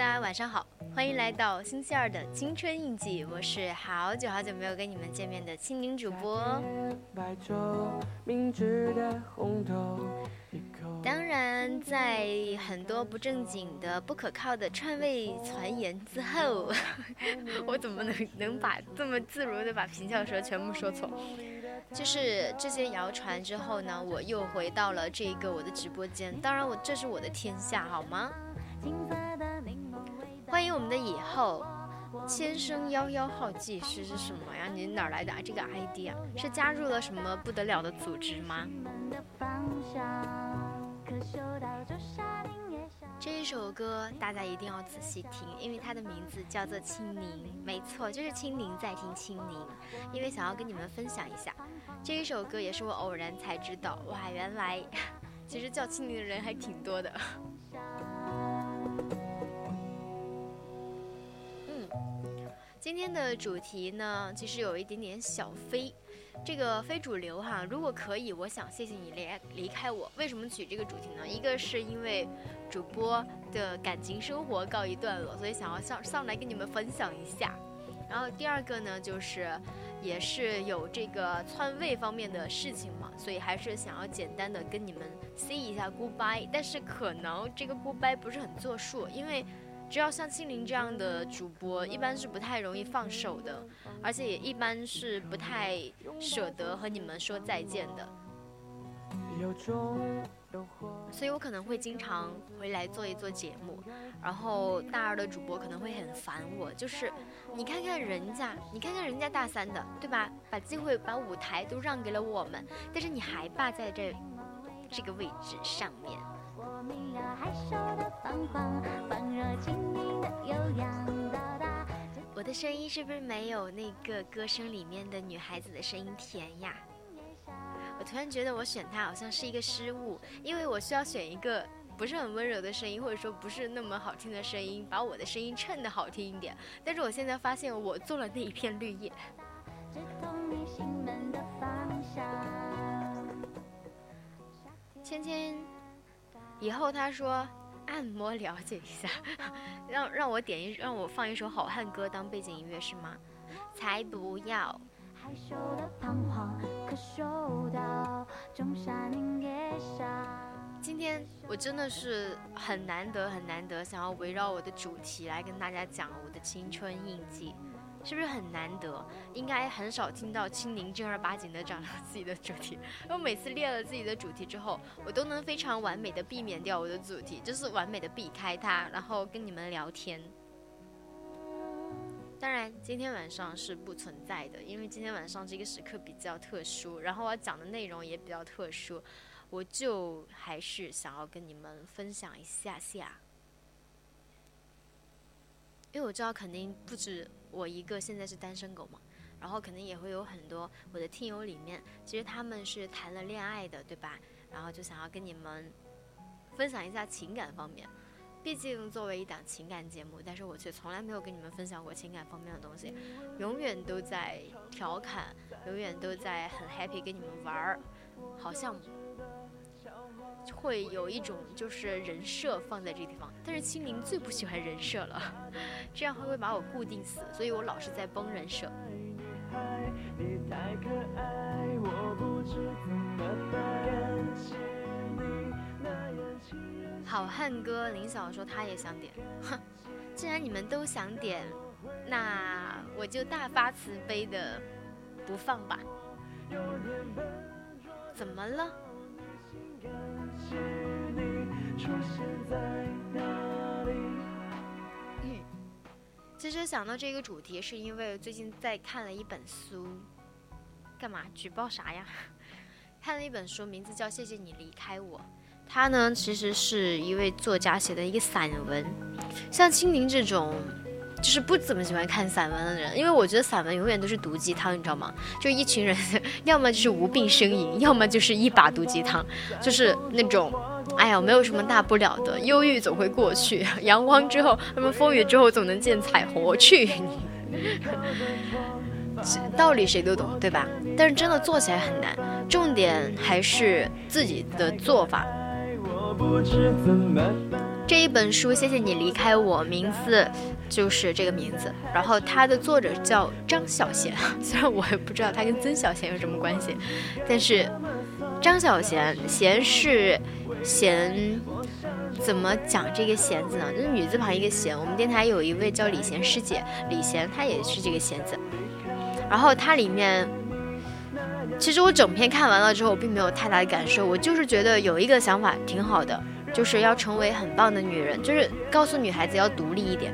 大家晚上好，欢迎来到星期二的青春印记，我是好久好久没有跟你们见面的青柠主播。当然，在很多不正经的、不可靠的串位传言之后，我怎么能能把这么自如的把平翘舌全部说错？就是这些谣传之后呢，我又回到了这个我的直播间。当然，我这是我的天下，好吗？欢迎我们的以后，千生幺幺号技师是什么呀？你哪来的这个 ID 啊？是加入了什么不得了的组织吗？这一首歌大家一定要仔细听，因为它的名字叫做《青柠》，没错，就是青柠在听青柠。因为想要跟你们分享一下，这一首歌也是我偶然才知道，哇，原来 其实叫青柠的人还挺多的。今天的主题呢，其实有一点点小非。这个非主流哈，如果可以，我想谢谢你离离开我。为什么取这个主题呢？一个是因为主播的感情生活告一段落，所以想要上上来跟你们分享一下。然后第二个呢，就是也是有这个篡位方面的事情嘛，所以还是想要简单的跟你们 say 一下 goodbye。但是可能这个 goodbye 不是很作数，因为。只要像青林这样的主播，一般是不太容易放手的，而且也一般是不太舍得和你们说再见的。所以我可能会经常回来做一做节目，然后大二的主播可能会很烦我，就是你看看人家，你看看人家大三的，对吧？把机会、把舞台都让给了我们，但是你还霸在这这个位置上面。我的声音是不是没有那个歌声里面的女孩子的声音甜呀？我突然觉得我选它好像是一个失误，因为我需要选一个不是很温柔的声音，或者说不是那么好听的声音，把我的声音衬得好听一点。但是我现在发现我做了那一片绿叶。芊芊。以后他说按摩了解一下，让让我点一让我放一首好汉歌当背景音乐是吗？才不要！今天我真的是很难得很难得，想要围绕我的主题来跟大家讲我的青春印记。是不是很难得？应该很少听到青柠正儿八经的讲自己的主题。我每次列了自己的主题之后，我都能非常完美的避免掉我的主题，就是完美的避开它，然后跟你们聊天。当然，今天晚上是不存在的，因为今天晚上这个时刻比较特殊，然后我讲的内容也比较特殊，我就还是想要跟你们分享一下下。因为我知道肯定不止我一个现在是单身狗嘛，然后肯定也会有很多我的听友里面，其实他们是谈了恋爱的，对吧？然后就想要跟你们分享一下情感方面。毕竟作为一档情感节目，但是我却从来没有跟你们分享过情感方面的东西，永远都在调侃，永远都在很 happy 跟你们玩儿，好像。会有一种就是人设放在这个地方，但是青柠最不喜欢人设了，这样会不会把我固定死？所以我老是在崩人设。好汉歌，林晓说他也想点，哼，既然你们都想点，那我就大发慈悲的不放吧。怎么了？其实想到这个主题，是因为最近在看了一本书，干嘛举报啥呀？看了一本书，名字叫《谢谢你离开我》。它呢，其实是一位作家写的一个散文。像青柠这种，就是不怎么喜欢看散文的人，因为我觉得散文永远都是毒鸡汤，你知道吗？就一群人，要么就是无病呻吟，要么就是一把毒鸡汤，就是那种，哎呀，没有什么大不了的，忧郁总会过去，阳光之后，什么风雨之后总能见彩虹。我去！道理谁都懂，对吧？但是真的做起来很难，重点还是自己的做法。这一本书，谢谢你离开我，名字就是这个名字。然后它的作者叫张小娴，虽然我也不知道他跟曾小贤有什么关系，但是张小娴，娴是娴，怎么讲这个弦字呢？就是女字旁一个弦。我们电台有一位叫李贤师姐，李贤她也是这个弦字。然后它里面，其实我整篇看完了之后，我并没有太大的感受。我就是觉得有一个想法挺好的，就是要成为很棒的女人，就是告诉女孩子要独立一点。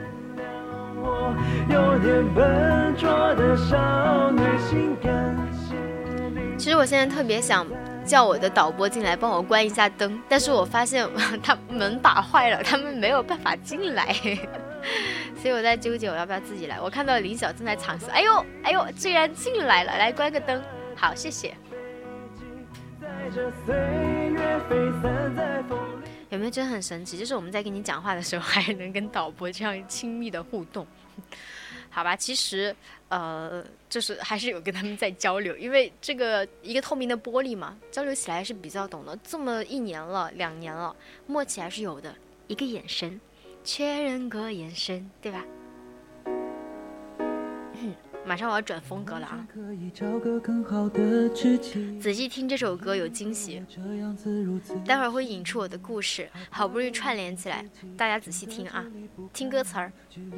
其实我现在特别想叫我的导播进来帮我关一下灯，但是我发现 他门把坏了，他们没有办法进来。所以我在纠结我要不要自己来。我看到林晓正在尝试，哎呦哎呦，居然进来了！来关个灯，好，谢谢。有没有觉得很神奇？就是我们在跟你讲话的时候，还能跟导播这样亲密的互动？好吧，其实呃，就是 还是有跟他们在交流，因为这个一个透明的玻璃嘛，交流起来是比较懂的。这么一年了，两年了，默契还是有的，一个眼神。确认过眼神，对吧？马上我要转风格了啊！仔细听这首歌有惊喜，待会儿会引出我的故事，好不容易串联起来，大家仔细听啊，听歌词儿。尽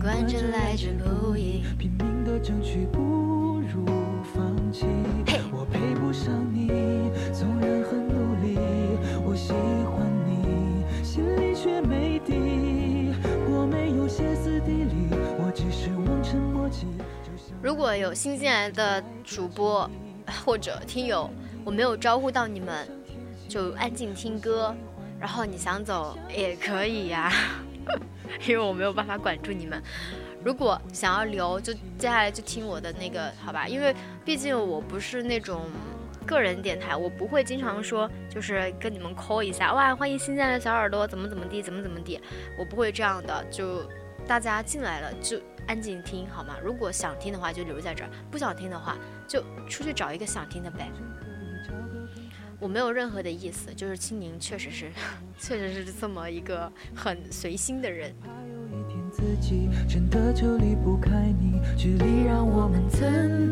管这来之不易，拼命的争取不如放弃。我配不上你，纵然很努力。我喜欢你，心里却没底。我没有歇斯底里，我只是望尘莫及。如果有新进来的主播或者听友，我没有招呼到你们，就安静听歌。然后你想走也可以呀。因为我没有办法管住你们，如果想要留，就接下来就听我的那个，好吧？因为毕竟我不是那种个人电台，我不会经常说，就是跟你们抠一下，哇，欢迎新进来的小耳朵，怎么怎么地，怎么怎么地，我不会这样的。就大家进来了就安静听，好吗？如果想听的话就留在这儿，不想听的话就出去找一个想听的呗。我没有任何的意思，就是青柠确实是，确实是这么一个很随心的人。自己真的就离不开你，距离让我们怎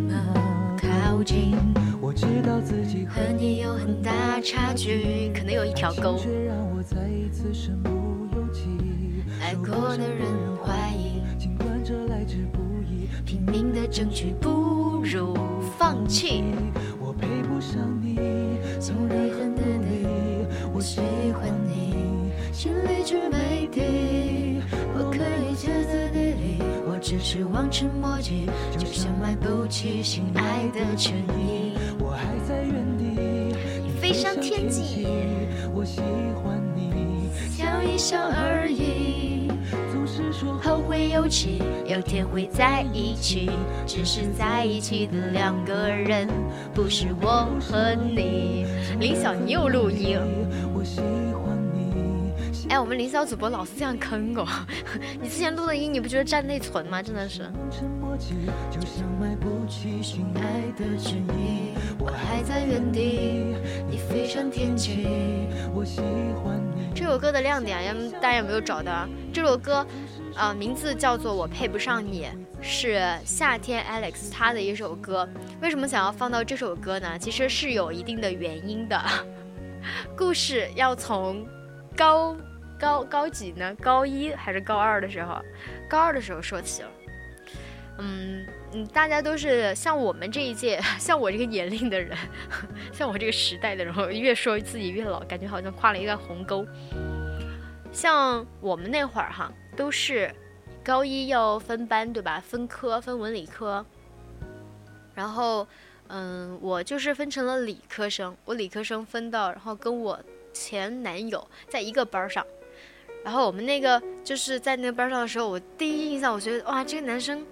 么靠近？我知道自己和你有很大差距，可能有一条沟。却让我再一次身不由己爱过的人怀疑，尽管这来之不易，拼命的争取不如放弃。我配不上你。纵然很努力，我喜欢你，心里却没底。我可以歇斯底里，我只是望尘莫及，就像买不起心爱的衬衣。我还在原地，你飞上天际。我喜欢你，笑一笑而已。总是说后会有期，有天会在一起，只是在一起的两个人，不是我和你。林晓，你又录音。哎，我们林霄主播老是这样坑我。你之前录的音，你不觉得占内存吗？真的是。这首歌的亮点，要大家有没有找到？这首歌，呃，名字叫做《我配不上你》，是夏天 Alex 他的一首歌。为什么想要放到这首歌呢？其实是有一定的原因的。故事要从高高高几呢？高一还是高二的时候？高二的时候说起了。嗯，嗯，大家都是像我们这一届，像我这个年龄的人，像我这个时代的人，越说自己越老，感觉好像跨了一个鸿沟。像我们那会儿哈，都是高一要分班，对吧？分科，分文理科。然后，嗯，我就是分成了理科生，我理科生分到，然后跟我前男友在一个班上。然后我们那个就是在那个班上的时候，我第一印象，我觉得哇，这个男生。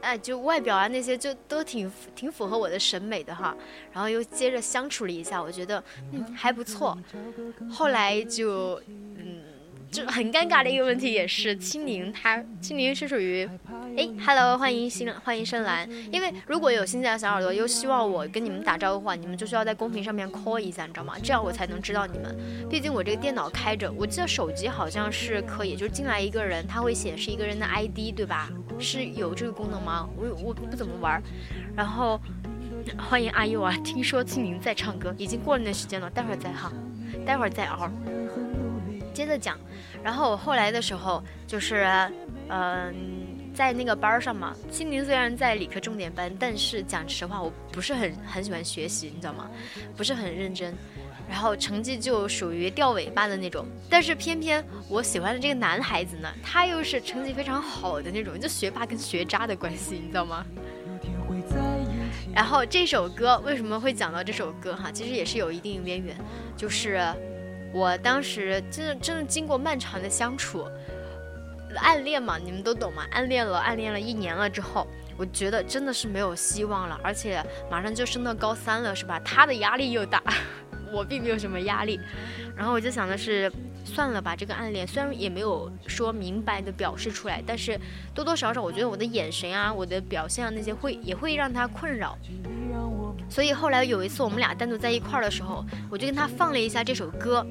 哎，就外表啊那些就都挺挺符合我的审美的哈，然后又接着相处了一下，我觉得嗯还不错，后来就嗯。就很尴尬的一个问题，也是青柠，他青柠是属于，哎，Hello，欢迎新欢迎深蓝。因为如果有新进来的小耳朵，又希望我跟你们打招呼的话，你们就需要在公屏上面 call 一下，你知道吗？这样我才能知道你们。毕竟我这个电脑开着，我记得手机好像是可以，就是进来一个人，他会显示一个人的 ID，对吧？是有这个功能吗？我我不怎么玩。然后欢迎阿佑啊，听说青柠在唱歌，已经过了那时间了，待会儿再哈，待会儿再熬。接着讲，然后我后来的时候就是，嗯，在那个班上嘛。青柠虽然在理科重点班，但是讲实话，我不是很很喜欢学习，你知道吗？不是很认真，然后成绩就属于掉尾巴的那种。但是偏偏我喜欢的这个男孩子呢，他又是成绩非常好的那种，就学霸跟学渣的关系，你知道吗？然后这首歌为什么会讲到这首歌哈？其实也是有一定渊源，就是。我当时真的真的经过漫长的相处，暗恋嘛，你们都懂嘛？暗恋了，暗恋了一年了之后，我觉得真的是没有希望了，而且马上就升到高三了，是吧？他的压力又大，我并没有什么压力，然后我就想的是，算了吧，这个暗恋虽然也没有说明白的表示出来，但是多多少少，我觉得我的眼神啊，我的表现啊那些会也会让他困扰。所以后来有一次我们俩单独在一块儿的时候，我就跟他放了一下这首歌。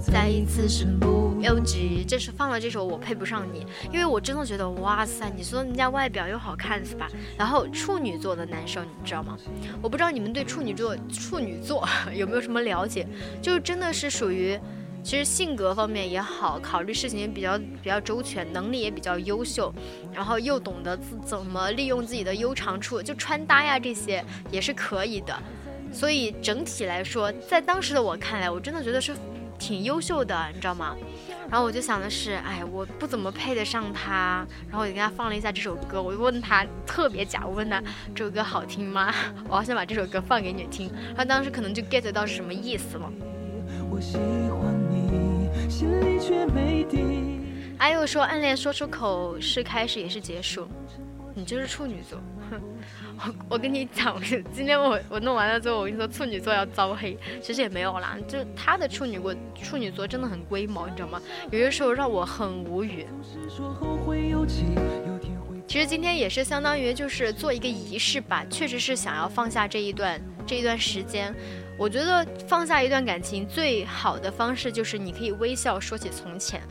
再一次身不由己，这是放了这首我配不上你，因为我真的觉得哇塞，你说人家外表又好看是吧？然后处女座的男生你知道吗？我不知道你们对处女座处女座 有没有什么了解？就真的是属于。其实性格方面也好，考虑事情也比较比较周全，能力也比较优秀，然后又懂得自怎么利用自己的优长处，就穿搭呀这些也是可以的。所以整体来说，在当时的我看来，我真的觉得是挺优秀的，你知道吗？然后我就想的是，哎，我不怎么配得上他。然后我就给他放了一下这首歌，我就问他特别假，我问他这首歌好听吗？我好想把这首歌放给你听。他当时可能就 get 到是什么意思了。我喜欢你，心里却没底。还有说暗恋说出口是开始也是结束，你就是处女座。我 我跟你讲，今天我我弄完了之后，我跟你说处女座要遭黑，其实也没有啦，就他的处女座处女座真的很龟毛，你知道吗？有些时候让我很无语。其实今天也是相当于就是做一个仪式吧，确实是想要放下这一段这一段时间。我觉得放下一段感情最好的方式就是你可以微笑说起从前，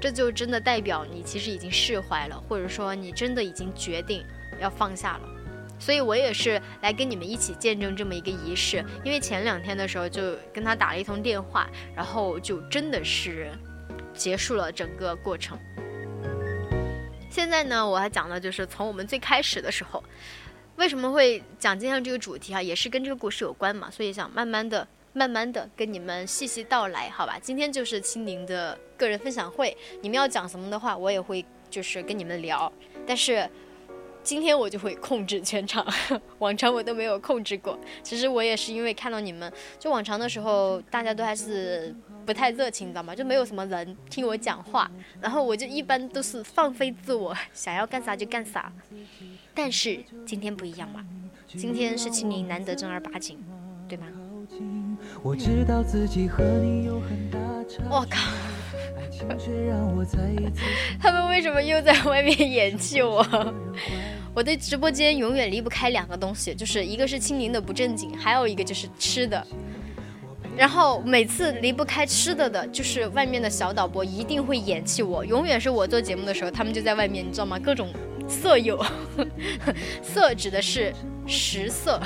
这就真的代表你其实已经释怀了，或者说你真的已经决定要放下了。所以我也是来跟你们一起见证这么一个仪式，因为前两天的时候就跟他打了一通电话，然后就真的是结束了整个过程。现在呢，我还讲的就是从我们最开始的时候。为什么会讲今天这个主题啊？也是跟这个故事有关嘛，所以想慢慢的、慢慢的跟你们细细道来，好吧？今天就是青柠的个人分享会，你们要讲什么的话，我也会就是跟你们聊。但是今天我就会控制全场，往常我都没有控制过。其实我也是因为看到你们，就往常的时候大家都还是不太热情，你知道吗？就没有什么人听我讲话，然后我就一般都是放飞自我，想要干啥就干啥。但是今天不一样嘛，今天是清明难得正儿八经，对吗？我知道自己和你有很大。我靠！他们为什么又在外面演弃我？我的直播间永远离不开两个东西，就是一个是清明的不正经，还有一个就是吃的。然后每次离不开吃的的，就是外面的小导播一定会演弃我，永远是我做节目的时候，他们就在外面，你知道吗？各种。色诱，色指的是食色。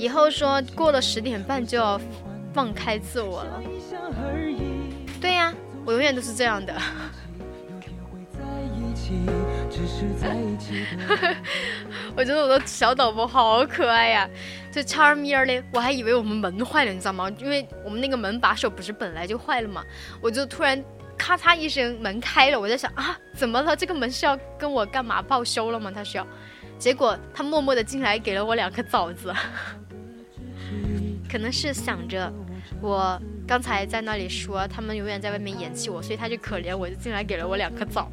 以后说过了十点半就要放开自我了。对呀，我永远都是这样的。我觉得我的小导播好可爱呀，就悄咪儿的，我还以为我们门坏了，你知道吗？因为我们那个门把手不是本来就坏了嘛，我就突然咔嚓一声门开了，我在想啊，怎么了？这个门是要跟我干嘛报修了吗？他是要，结果他默默的进来给了我两颗枣子，可能是想着我刚才在那里说他们永远在外面嫌弃我，所以他就可怜我，就进来给了我两颗枣。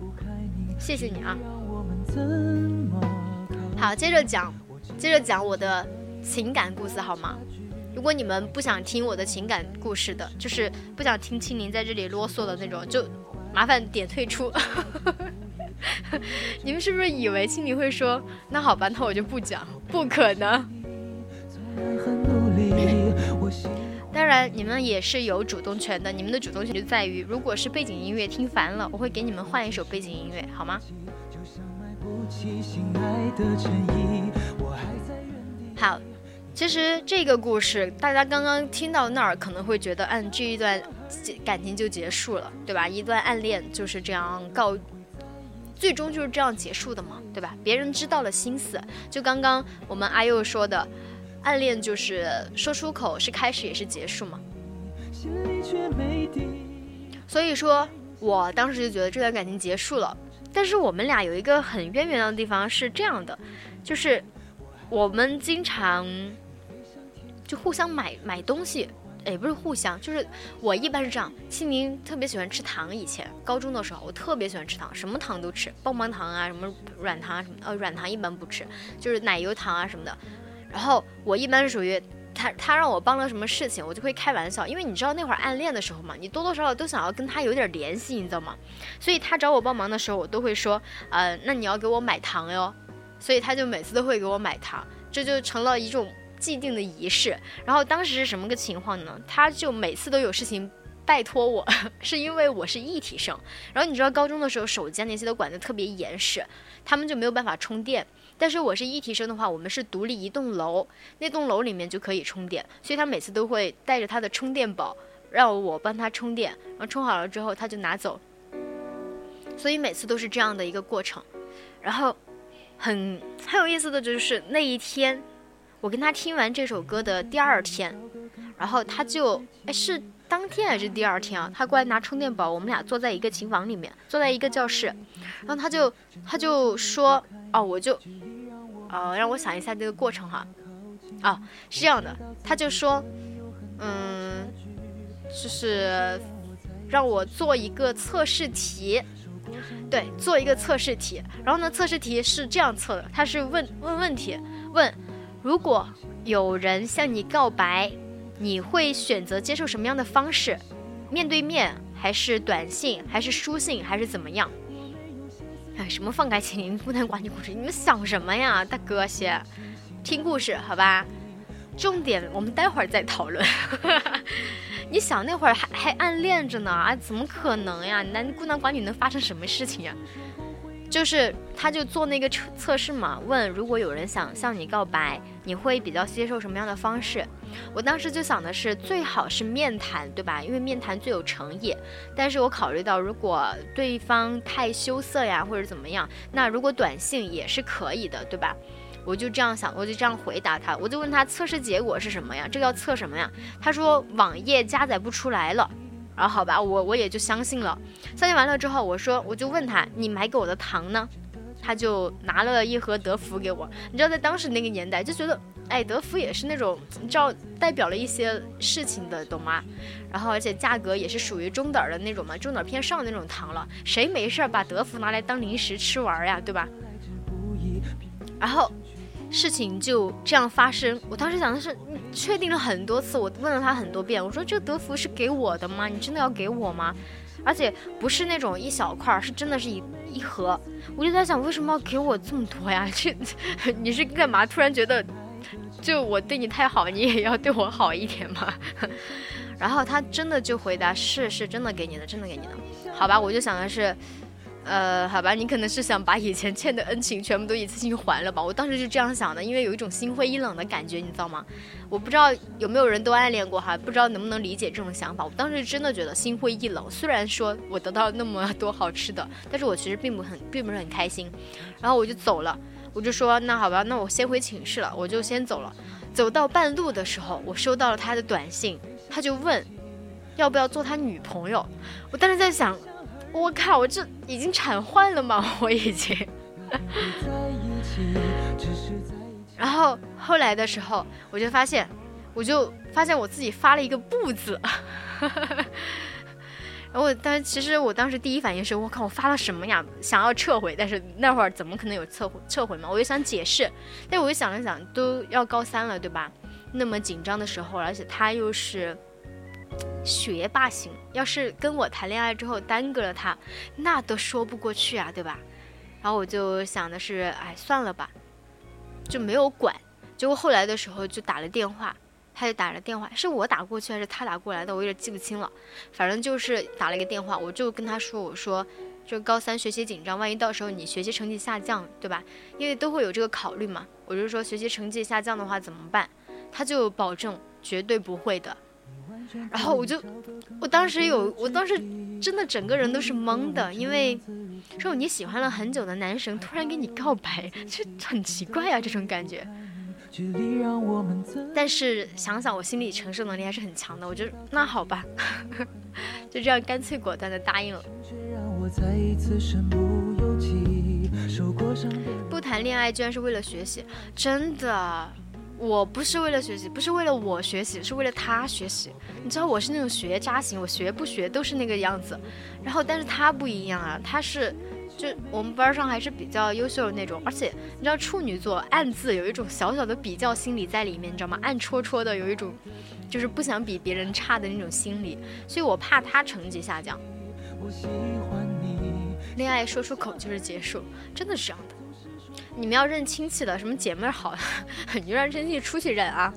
谢谢你啊。好，接着讲，接着讲我的情感故事好吗？如果你们不想听我的情感故事的，就是不想听青柠在这里啰嗦的那种，就麻烦点退出。你们是不是以为青柠会说那好吧，那我就不讲？不可能。当然，你们也是有主动权的。你们的主动权就在于，如果是背景音乐听烦了，我会给你们换一首背景音乐，好吗？好，其实这个故事大家刚刚听到那儿，可能会觉得，嗯，这一段感情就结束了，对吧？一段暗恋就是这样告，最终就是这样结束的嘛，对吧？别人知道了心思，就刚刚我们阿佑说的。暗恋就是说出口是开始也是结束嘛，所以说我当时就觉得这段感情结束了。但是我们俩有一个很渊源的地方是这样的，就是我们经常就互相买买东西，也不是互相，就是我一般是这样。青柠特别喜欢吃糖，以前高中的时候我特别喜欢吃糖，什么糖都吃，棒棒糖啊，什么软糖啊什么，呃软糖一般不吃，就是奶油糖啊什么的。然后我一般是属于他，他让我帮了什么事情，我就会开玩笑，因为你知道那会儿暗恋的时候嘛，你多多少少都想要跟他有点联系，你知道吗？所以他找我帮忙的时候，我都会说，呃，那你要给我买糖哟。所以他就每次都会给我买糖，这就成了一种既定的仪式。然后当时是什么个情况呢？他就每次都有事情拜托我，是因为我是一体生。然后你知道高中的时候手机啊那些都管得特别严实，他们就没有办法充电。但是我是一体生的话，我们是独立一栋楼，那栋楼里面就可以充电，所以他每次都会带着他的充电宝，让我帮他充电，然后充好了之后他就拿走，所以每次都是这样的一个过程。然后很很有意思的就是那一天，我跟他听完这首歌的第二天，然后他就哎是当天还是第二天啊？他过来拿充电宝，我们俩坐在一个琴房里面，坐在一个教室，然后他就他就说。哦，我就，呃，让我想一下这个过程哈。哦，是这样的，他就说，嗯，就是让我做一个测试题，对，做一个测试题。然后呢，测试题是这样测的，他是问问问题，问如果有人向你告白，你会选择接受什么样的方式？面对面，还是短信，还是书信，还是怎么样？哎，什么放开情，不能管你故事，你们想什么呀，大哥些，听故事好吧？重点我们待会儿再讨论。你想那会儿还还暗恋着呢啊，怎么可能呀？男孤男寡女能发生什么事情呀？就是，他就做那个测测试嘛，问如果有人想向你告白，你会比较接受什么样的方式？我当时就想的是，最好是面谈，对吧？因为面谈最有诚意。但是我考虑到，如果对方太羞涩呀，或者怎么样，那如果短信也是可以的，对吧？我就这样想，我就这样回答他，我就问他测试结果是什么呀？这个要测什么呀？他说网页加载不出来了。然后好吧，我我也就相信了。相信完了之后，我说我就问他，你买给我的糖呢？他就拿了一盒德芙给我。你知道，在当时那个年代，就觉得哎，德芙也是那种你知道代表了一些事情的，懂吗？然后而且价格也是属于中等的那种嘛，中等偏上的那种糖了。谁没事把德芙拿来当零食吃玩呀，对吧？然后。事情就这样发生。我当时想的是，确定了很多次，我问了他很多遍，我说这德芙是给我的吗？你真的要给我吗？而且不是那种一小块，是真的是一一盒。我就在想，为什么要给我这么多呀？这你是干嘛？突然觉得，就我对你太好，你也要对我好一点吗？然后他真的就回答，是是真的给你的，真的给你的。好吧，我就想的是。呃，好吧，你可能是想把以前欠的恩情全部都一次性还了吧？我当时是这样想的，因为有一种心灰意冷的感觉，你知道吗？我不知道有没有人都暗恋过哈，不知道能不能理解这种想法。我当时真的觉得心灰意冷，虽然说我得到那么多好吃的，但是我其实并不很，并不是很开心。然后我就走了，我就说那好吧，那我先回寝室了，我就先走了。走到半路的时候，我收到了他的短信，他就问要不要做他女朋友。我当时在想。我靠！我这已经铲坏了吗？我已经。然后后来的时候，我就发现，我就发现我自己发了一个不字。然后我当其实我当时第一反应是我靠，我发了什么呀？想要撤回，但是那会儿怎么可能有撤回撤回嘛？我就想解释，但我又想了想，都要高三了，对吧？那么紧张的时候，而且他又是。学霸型，要是跟我谈恋爱之后耽搁了他，那都说不过去啊，对吧？然后我就想的是，哎，算了吧，就没有管。结果后来的时候就打了电话，他就打了电话，是我打过去还是他打过来的，我有点记不清了。反正就是打了一个电话，我就跟他说，我说，就高三学习紧张，万一到时候你学习成绩下降，对吧？因为都会有这个考虑嘛。我就说学习成绩下降的话怎么办？他就保证绝对不会的。然后我就，我当时有，我当时真的整个人都是懵的，因为说你喜欢了很久的男神突然给你告白，就很奇怪啊这种感觉。但是想想我心理承受能力还是很强的，我就那好吧，就这样干脆果断的答应了。不谈恋爱居然是为了学习，真的。我不是为了学习，不是为了我学习，是为了他学习。你知道我是那种学渣型，我学不学都是那个样子。然后，但是他不一样啊，他是，就我们班上还是比较优秀的那种。而且，你知道处女座暗自有一种小小的比较心理在里面，你知道吗？暗戳戳的有一种，就是不想比别人差的那种心理。所以我怕他成绩下降。恋爱说出口就是结束，真的是这样的。你们要认亲戚的，什么姐妹好，你就让亲戚出去认啊。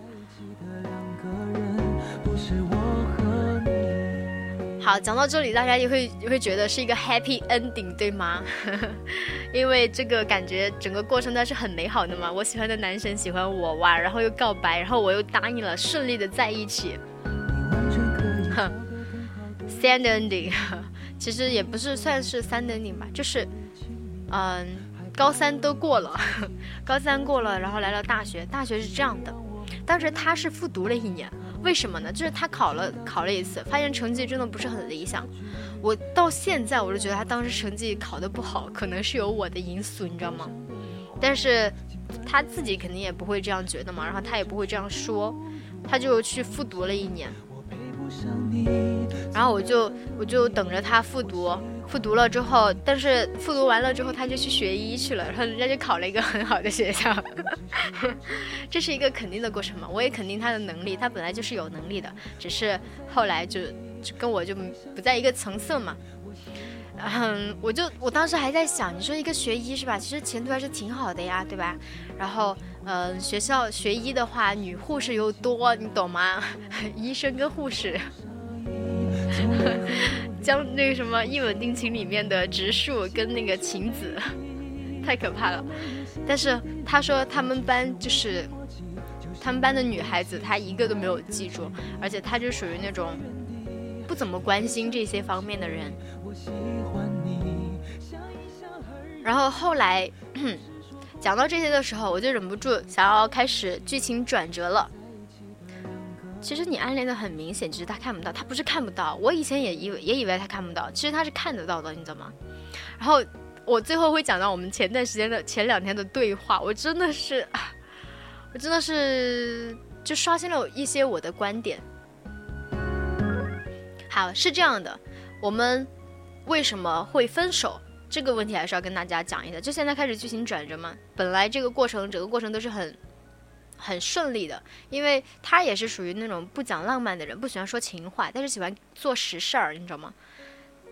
好，讲到这里，大家也会也会觉得是一个 happy ending，对吗？因为这个感觉整个过程都是很美好的嘛。我喜欢的男神喜欢我哇，然后又告白，然后我又答应了，顺利的在一起。哼，sad ending，其实也不是算是 sad ending 吧，就是，嗯。高三都过了，高三过了，然后来到大学。大学是这样的，当时他是复读了一年，为什么呢？就是他考了考了一次，发现成绩真的不是很理想。我到现在我就觉得他当时成绩考得不好，可能是有我的因素，你知道吗？但是他自己肯定也不会这样觉得嘛，然后他也不会这样说，他就去复读了一年。然后我就我就等着他复读。复读了之后，但是复读完了之后，他就去学医去了，然后人家就考了一个很好的学校，这是一个肯定的过程嘛？我也肯定他的能力，他本来就是有能力的，只是后来就就跟我就不在一个层次嘛。嗯，我就我当时还在想，你说一个学医是吧？其实前途还是挺好的呀，对吧？然后，嗯，学校学医的话，女护士又多，你懂吗？医生跟护士。将那个什么《一吻定情》里面的植树跟那个晴子，太可怕了。但是他说他们班就是他们班的女孩子，他一个都没有记住，而且他就属于那种不怎么关心这些方面的人。然后后来 讲到这些的时候，我就忍不住想要开始剧情转折了。其实你暗恋的很明显，只是他看不到。他不是看不到，我以前也以为也以为他看不到，其实他是看得到的，你知道吗？然后我最后会讲到我们前段时间的前两天的对话，我真的是，我真的是就刷新了一些我的观点。好，是这样的，我们为什么会分手这个问题还是要跟大家讲一下。就现在开始剧情转折嘛，本来这个过程整个过程都是很。很顺利的，因为他也是属于那种不讲浪漫的人，不喜欢说情话，但是喜欢做实事儿，你知道吗？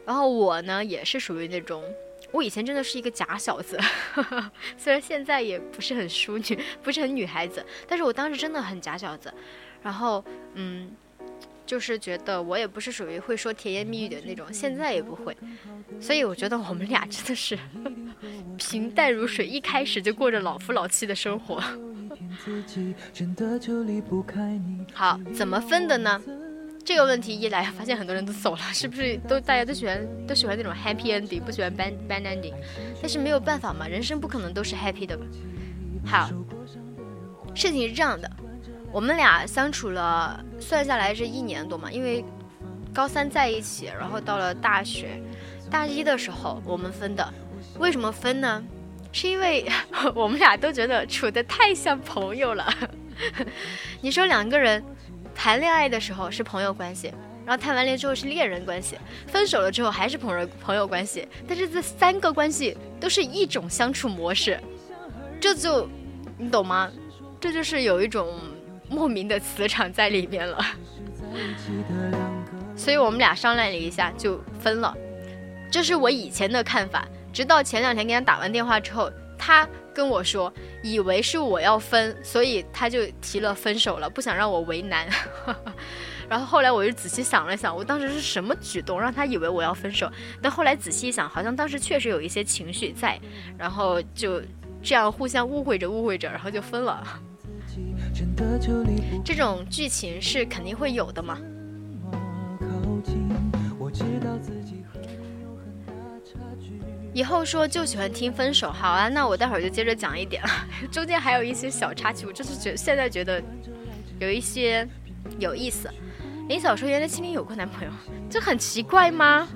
然后我呢，也是属于那种，我以前真的是一个假小子，虽然现在也不是很淑女，不是很女孩子，但是我当时真的很假小子。然后，嗯，就是觉得我也不是属于会说甜言蜜语的那种，现在也不会，所以我觉得我们俩真的是 平淡如水，一开始就过着老夫老妻的生活。好，怎么分的呢？这个问题一来，发现很多人都走了，是不是都大家都喜欢都喜欢那种 happy ending，不喜欢 bad bad ending？但是没有办法嘛，人生不可能都是 happy 的吧。好，事情是这样的。我们俩相处了，算下来是一年多嘛，因为高三在一起，然后到了大学，大一的时候我们分的。为什么分呢？是因为 我们俩都觉得处的太像朋友了。你说两个人谈恋爱的时候是朋友关系，然后谈完恋爱之后是恋人关系，分手了之后还是朋友朋友关系，但是这三个关系都是一种相处模式，这就你懂吗？这就是有一种。莫名的磁场在里面了，所以我们俩商量了一下就分了。这是我以前的看法，直到前两天给他打完电话之后，他跟我说，以为是我要分，所以他就提了分手了，不想让我为难。然后后来我就仔细想了想，我当时是什么举动让他以为我要分手？但后来仔细一想，好像当时确实有一些情绪在，然后就这样互相误会着误会着，然后就分了。这种剧情是肯定会有的嘛？以后说就喜欢听分手，好啊，那我待会儿就接着讲一点了。中间还有一些小插曲，我就是觉现在觉得有一些有意思。林小说原来心里有过男朋友，这很奇怪吗？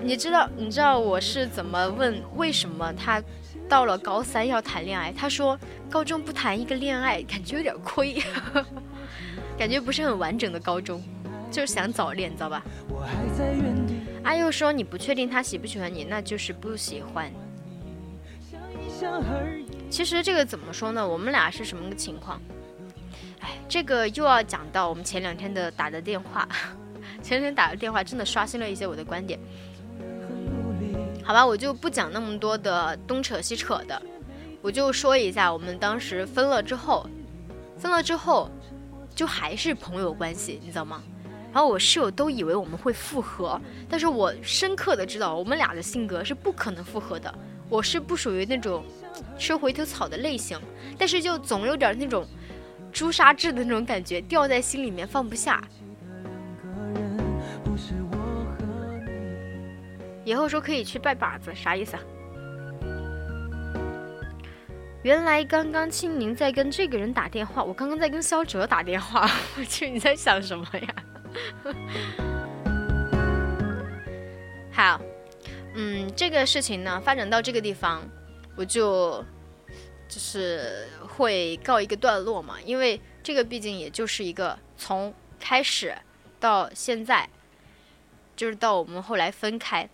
你知道你知道我是怎么问为什么他？到了高三要谈恋爱，他说高中不谈一个恋爱感觉有点亏，感觉不是很完整的高中，就是想早恋，你知道吧？阿佑说你不确定他喜不喜欢你，那就是不喜欢。其实这个怎么说呢？我们俩是什么个情况？哎，这个又要讲到我们前两天的打的电话，前两天打的电话真的刷新了一些我的观点。好吧，我就不讲那么多的东扯西扯的，我就说一下我们当时分了之后，分了之后，就还是朋友关系，你知道吗？然后我室友都以为我们会复合，但是我深刻的知道我们俩的性格是不可能复合的。我是不属于那种吃回头草的类型，但是就总有点那种朱砂痣的那种感觉，掉在心里面放不下。以后说可以去拜把子，啥意思啊？原来刚刚青柠在跟这个人打电话，我刚刚在跟肖哲打电话。我去，你在想什么呀？好，嗯，这个事情呢发展到这个地方，我就就是会告一个段落嘛，因为这个毕竟也就是一个从开始到现在，就是到我们后来分开。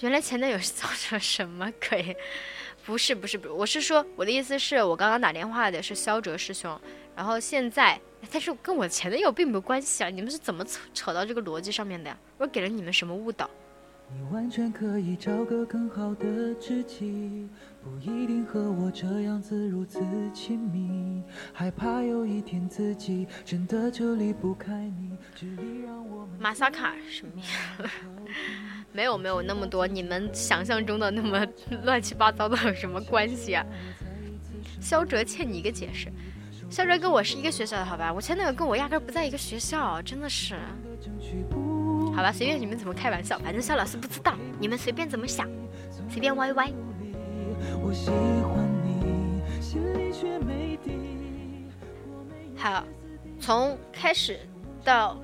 原来前男友是造成什么鬼？不是不是不是，我是说我的意思是我刚刚打电话的是肖哲师兄，然后现在，但是跟我前男友并没有关系啊！你们是怎么扯扯到这个逻辑上面的呀？我给了你们什么误导？你完全可以找个更好的知己，不一定和我这样子如此亲密。害怕有一天自己真的就离不开你。马萨卡什么呀？没有没有那么多你们想象中的那么 乱七八糟的有什么关系啊？肖哲欠你一个解释，肖哲跟我是一个学校的，好吧？我前男友跟我压根不在一个学校，真的是。好吧，随便你们怎么开玩笑，反正肖老师不知道，你们随便怎么想，随便歪歪。好，从开始到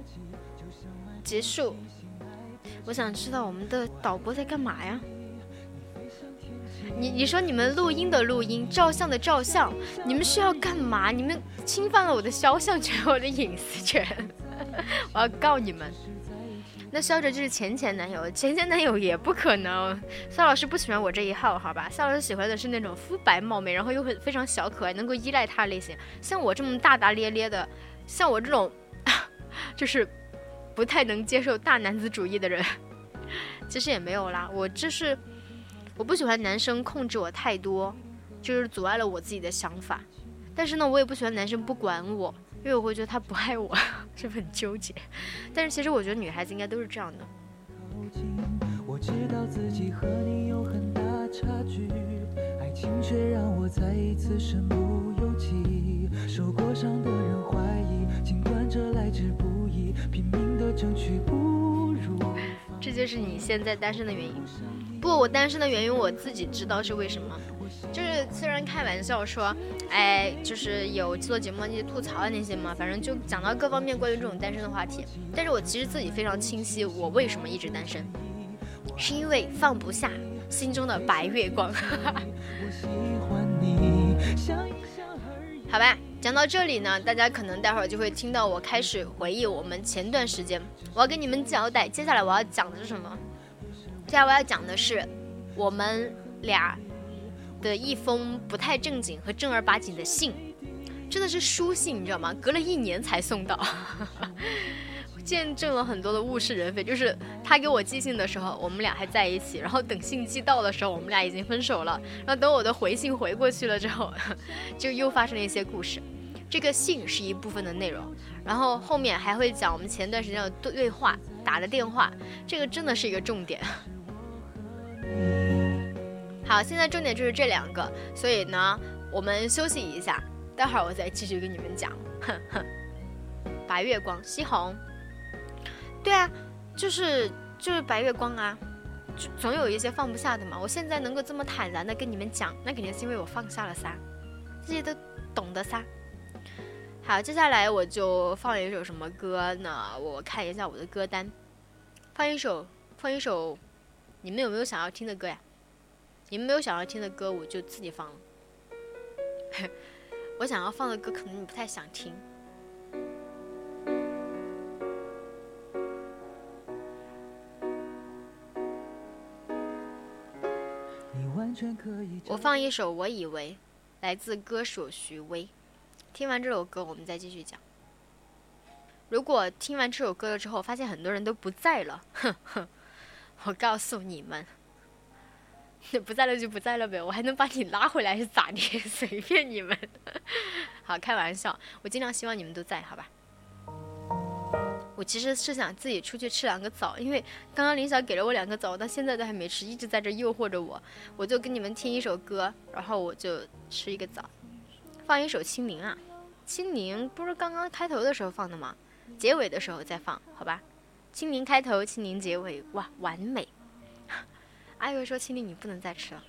结束，我想知道我们的导播在干嘛呀？你你说你们录音的录音，照相的照相，你们需要干嘛？你们侵犯了我的肖像权，我的隐私权，我要告你们。那肖哲就是前前男友，前前男友也不可能。肖老师不喜欢我这一号，好吧？肖老师喜欢的是那种肤白貌美，然后又很非常小可爱，能够依赖他类型。像我这么大大咧咧的，像我这种，就是不太能接受大男子主义的人，其实也没有啦。我就是我不喜欢男生控制我太多，就是阻碍了我自己的想法。但是呢，我也不喜欢男生不管我，因为我会觉得他不爱我。是很纠结？但是其实我觉得女孩子应该都是这样的。我知道自己和你有很大差距，爱情却让我再一次身不由己。受过伤的人怀疑，尽管这来之不易，拼命的争取不如。这就是你现在单身的原因。不，我单身的原因我自己知道是为什么。就是虽然开玩笑说，哎，就是有做节目那些吐槽的那些嘛，反正就讲到各方面关于这种单身的话题。但是我其实自己非常清晰，我为什么一直单身，是因为放不下心中的白月光。好吧，讲到这里呢，大家可能待会儿就会听到我开始回忆我们前段时间，我要跟你们交代，接下来我要讲的是什么？接下来我要讲的是我们俩。的一封不太正经和正儿八经的信，真的是书信，你知道吗？隔了一年才送到，见证了很多的物是人非。就是他给我寄信的时候，我们俩还在一起；然后等信寄到的时候，我们俩已经分手了。然后等我的回信回过去了之后，就又发生了一些故事。这个信是一部分的内容，然后后面还会讲我们前段时间的对话、打的电话，这个真的是一个重点。好，现在重点就是这两个，所以呢，我们休息一下，待会儿我再继续跟你们讲。哼哼，白月光，西红，对啊，就是就是白月光啊，总有一些放不下的嘛。我现在能够这么坦然的跟你们讲，那肯定是因为我放下了噻，这些都懂得仨。好，接下来我就放一首什么歌呢？我看一下我的歌单，放一首，放一首，你们有没有想要听的歌呀？你们没有想要听的歌，我就自己放了。我想要放的歌，可能你不太想听。我放一首《我以为》，来自歌手徐威。听完这首歌，我们再继续讲。如果听完这首歌了之后，发现很多人都不在了，哼哼，我告诉你们。不在了就不在了呗，我还能把你拉回来是咋的？随便你们。好，开玩笑，我尽量希望你们都在，好吧？我其实是想自己出去吃两个枣，因为刚刚林晓给了我两个枣，我到现在都还没吃，一直在这诱惑着我。我就跟你们听一首歌，然后我就吃一个枣，放一首《清明》啊，《清明》不是刚刚开头的时候放的吗？结尾的时候再放，好吧？《清明》开头，《清明》结尾，哇，完美。阿伟说：“青林，你不能再吃了，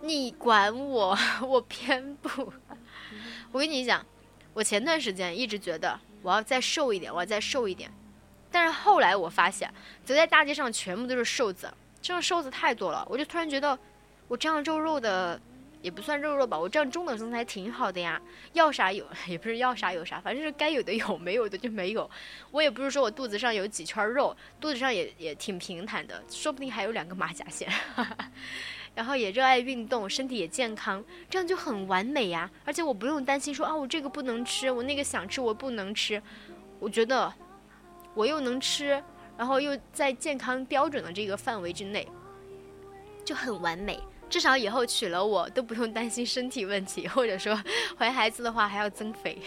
你管我，我偏不。我跟你讲，我前段时间一直觉得我要再瘦一点，我要再瘦一点。但是后来我发现，走在大街上全部都是瘦子，这样瘦子太多了，我就突然觉得，我这样肉肉的。”也不算肉肉吧，我这样中等身材挺好的呀，要啥有，也不是要啥有啥，反正是该有的有，没有的就没有。我也不是说我肚子上有几圈肉，肚子上也也挺平坦的，说不定还有两个马甲线。然后也热爱运动，身体也健康，这样就很完美呀。而且我不用担心说啊，我这个不能吃，我那个想吃我不能吃。我觉得我又能吃，然后又在健康标准的这个范围之内，就很完美。至少以后娶了我都不用担心身体问题，或者说怀孩子的话还要增肥，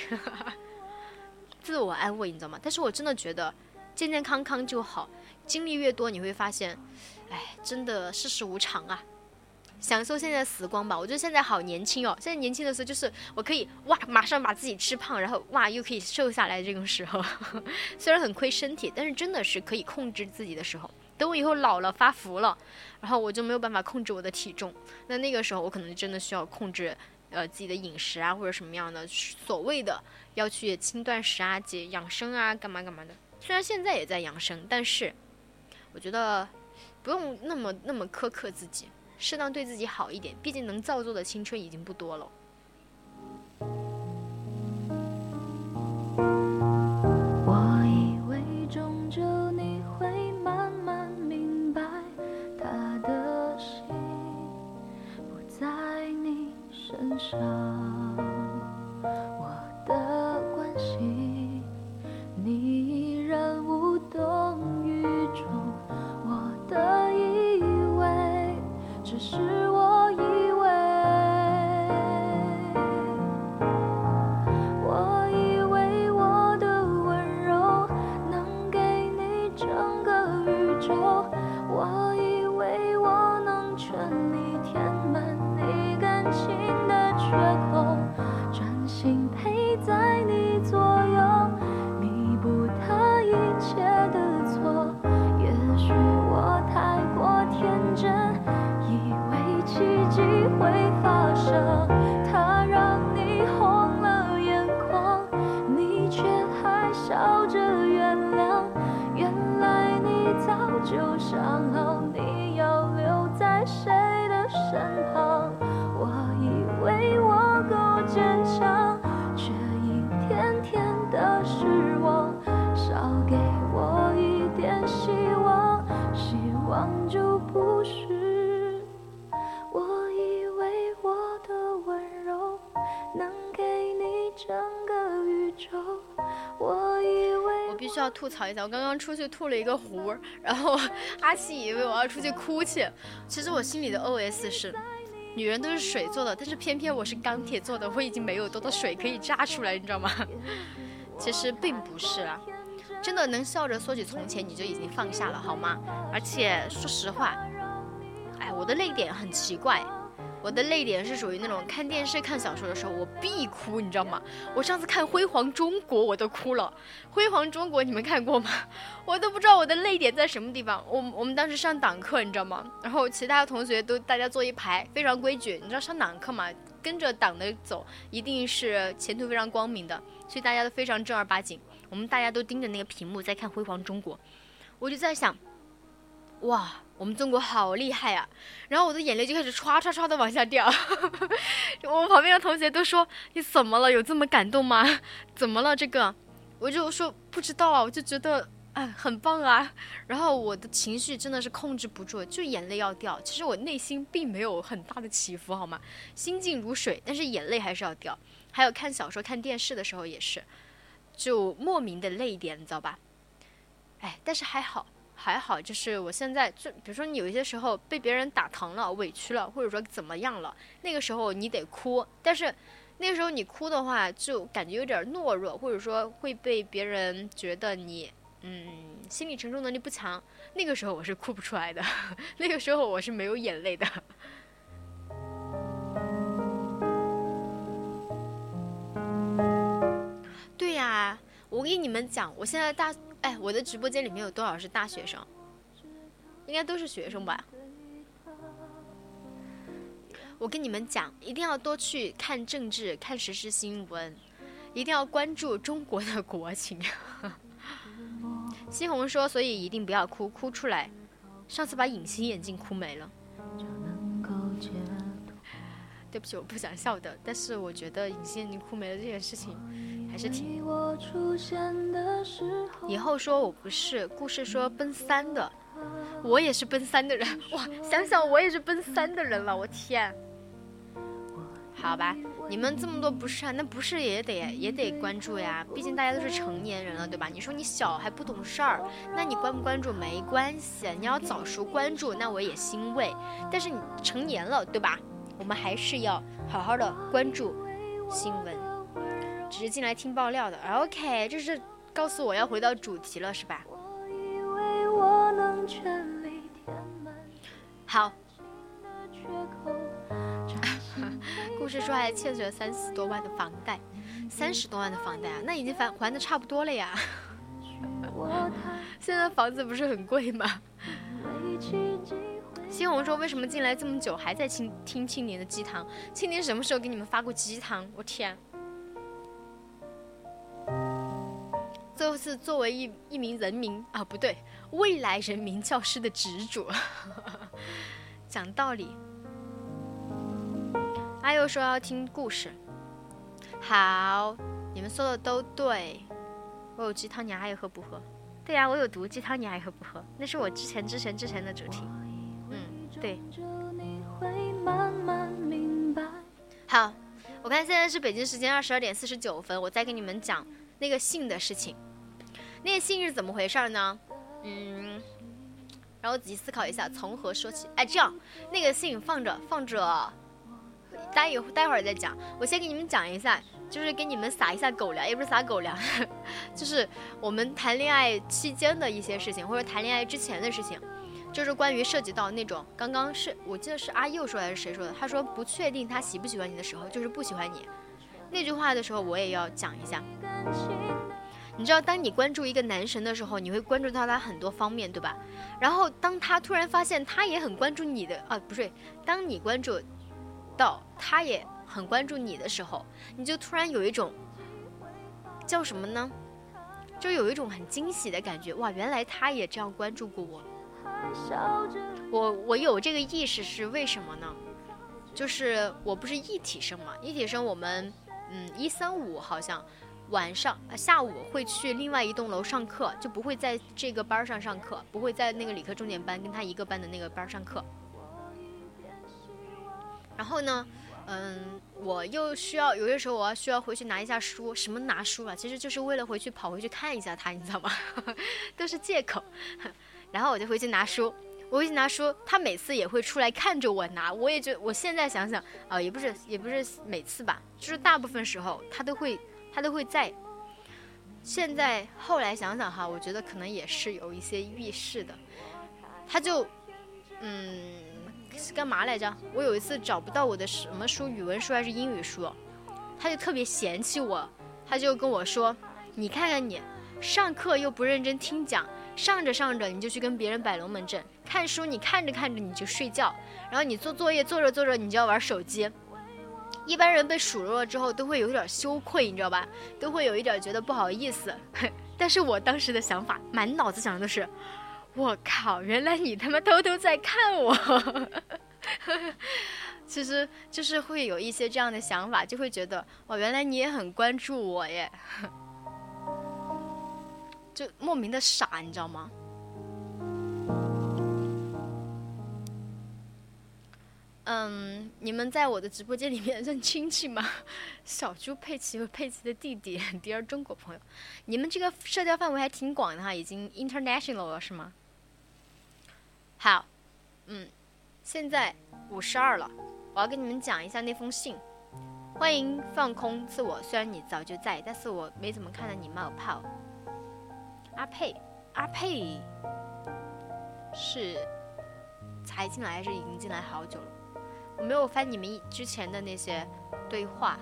自我安慰，你知道吗？但是我真的觉得健健康康就好。经历越多，你会发现，哎，真的世事无常啊。享受现在时光吧，我觉得现在好年轻哦。现在年轻的时候就是我可以哇，马上把自己吃胖，然后哇又可以瘦下来这种时候。虽然很亏身体，但是真的是可以控制自己的时候。等我以后老了发福了，然后我就没有办法控制我的体重，那那个时候我可能真的需要控制，呃自己的饮食啊或者什么样的所谓的要去轻断食啊、节养生啊、干嘛干嘛的。虽然现在也在养生，但是我觉得不用那么那么苛刻自己，适当对自己好一点，毕竟能造作的青春已经不多了。吐槽一下，我刚刚出去吐了一个壶，然后 阿西以为我要出去哭去。其实我心里的 OS 是，女人都是水做的，但是偏偏我是钢铁做的，我已经没有多的水可以榨出来，你知道吗？其实并不是啊，真的能笑着说起从前，你就已经放下了，好吗？而且说实话，哎，我的泪点很奇怪。我的泪点是属于那种看电视、看小说的时候，我必哭，你知道吗？我上次看《辉煌中国》，我都哭了。《辉煌中国》你们看过吗？我都不知道我的泪点在什么地方。我我们当时上党课，你知道吗？然后其他同学都大家坐一排，非常规矩。你知道上党课嘛？跟着党的走，一定是前途非常光明的，所以大家都非常正儿八经。我们大家都盯着那个屏幕在看《辉煌中国》，我就在想，哇！我们中国好厉害啊！然后我的眼泪就开始唰唰唰的往下掉。我旁边的同学都说：“你怎么了？有这么感动吗？怎么了？这个？”我就说不知道啊，我就觉得哎很棒啊。然后我的情绪真的是控制不住，就眼泪要掉。其实我内心并没有很大的起伏，好吗？心静如水，但是眼泪还是要掉。还有看小说、看电视的时候也是，就莫名的泪点，你知道吧？哎，但是还好。还好，就是我现在就比如说你有一些时候被别人打疼了、委屈了，或者说怎么样了，那个时候你得哭。但是那个时候你哭的话，就感觉有点懦弱，或者说会被别人觉得你嗯心理承受能力不强。那个时候我是哭不出来的，那个时候我是没有眼泪的。对呀，我给你们讲，我现在大。哎，我的直播间里面有多少是大学生？应该都是学生吧。我跟你们讲，一定要多去看政治、看时事新闻，一定要关注中国的国情。西红说，所以一定不要哭，哭出来。上次把隐形眼镜哭没了。对不起，我不想笑的，但是我觉得隐形眼镜哭没了这件事情。还是挺。以后说我不是，故事说奔三的，我也是奔三的人 哇！想想我也是奔三的人了，我天。好吧，你们这么多不是啊，那不是也得也得关注呀，毕竟大家都是成年人了，对吧？你说你小还不懂事儿，那你关不关注没关系，你要早熟关注，那我也欣慰。但是你成年了，对吧？我们还是要好好的关注新闻。只是进来听爆料的，OK，这是告诉我要回到主题了，是吧？好。故事说还欠着三十多万的房贷，三十多万的房贷啊，那已经还还的差不多了呀。现在房子不是很贵吗？西红说为什么进来这么久还在听听青年的鸡汤？青年什么时候给你们发过鸡汤？我天！这是作为一一名人民啊，不对，未来人民教师的执着，讲道理。阿佑说要听故事，好，你们说的都对。我有鸡汤，你还喝不喝？对呀，我有毒鸡汤，你还喝不喝？那是我之前之前之前的主题。嗯，对。好，我看现在是北京时间二十二点四十九分，我再给你们讲。那个信的事情，那个信是怎么回事呢？嗯，让我仔细思考一下，从何说起？哎，这样，那个信放着放着，待一待会儿再讲。我先给你们讲一下，就是给你们撒一下狗粮，也不是撒狗粮，就是我们谈恋爱期间的一些事情，或者谈恋爱之前的事情，就是关于涉及到那种刚刚是我记得是阿佑说还是谁说的？他说不确定他喜不喜欢你的时候，就是不喜欢你。那句话的时候，我也要讲一下。你知道，当你关注一个男神的时候，你会关注到他很多方面，对吧？然后，当他突然发现他也很关注你的啊，不是，当你关注到他也很关注你的时候，你就突然有一种叫什么呢？就有一种很惊喜的感觉，哇，原来他也这样关注过我。我我有这个意识是为什么呢？就是我不是一体生嘛，一体生我们嗯一三五好像晚上呃下午会去另外一栋楼上课，就不会在这个班上上课，不会在那个理科重点班跟他一个班的那个班上课。然后呢，嗯，我又需要有些时候我要需要回去拿一下书，什么拿书啊？其实就是为了回去跑回去看一下他，你知道吗？都是借口。然后我就回去拿书，我回去拿书，他每次也会出来看着我拿，我也觉我现在想想啊、也不是也不是每次吧，就是大部分时候他都会他都会在。现在后来想想哈，我觉得可能也是有一些预示的，他就嗯是干嘛来着？我有一次找不到我的什么书，语文书还是英语书，他就特别嫌弃我，他就跟我说：“你看看你，上课又不认真听讲。”上着上着你就去跟别人摆龙门阵，看书你看着看着你就睡觉，然后你做作业做着做着你就要玩手机。一般人被数落了之后都会有点羞愧，你知道吧？都会有一点觉得不好意思。但是我当时的想法，满脑子想的都是，我靠，原来你他妈偷偷在看我。其实就是会有一些这样的想法，就会觉得，哦，原来你也很关注我耶。就莫名的傻，你知道吗？嗯，你们在我的直播间里面认亲戚吗？小猪佩奇和佩奇的弟弟，第二中国朋友，你们这个社交范围还挺广的哈，已经 international 了是吗？好，嗯，现在五十二了，我要跟你们讲一下那封信。欢迎放空自我，虽然你早就在，但是我没怎么看到你冒泡。阿佩，阿佩是才进来还是已经进来好久了？我没有翻你们之前的那些对话，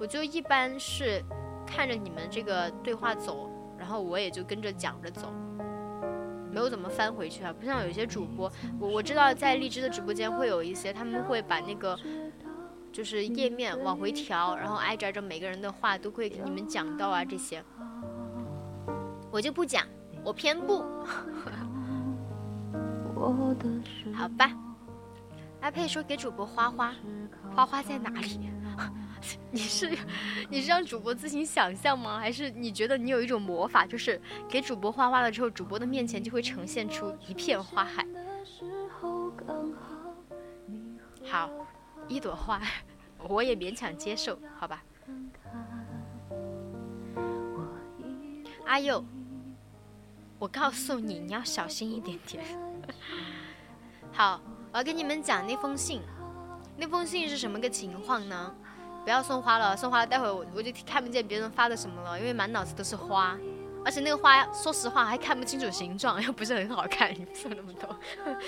我就一般是看着你们这个对话走，然后我也就跟着讲着走，没有怎么翻回去啊。不像有些主播，我我知道在荔枝的直播间会有一些，他们会把那个就是页面往回调，然后挨着挨着每个人的话都会给你们讲到啊这些。我就不讲，我偏不。好吧，阿佩说给主播花花，花花在哪里？你是你是让主播自行想象吗？还是你觉得你有一种魔法，就是给主播花花了之后，主播的面前就会呈现出一片花海？好，一朵花，我也勉强接受，好吧。阿佑。我告诉你，你要小心一点点。好，我要跟你们讲那封信。那封信是什么个情况呢？不要送花了，送花了，待会我我就看不见别人发的什么了，因为满脑子都是花，而且那个花，说实话还看不清楚形状，又不是很好看。你送那么多，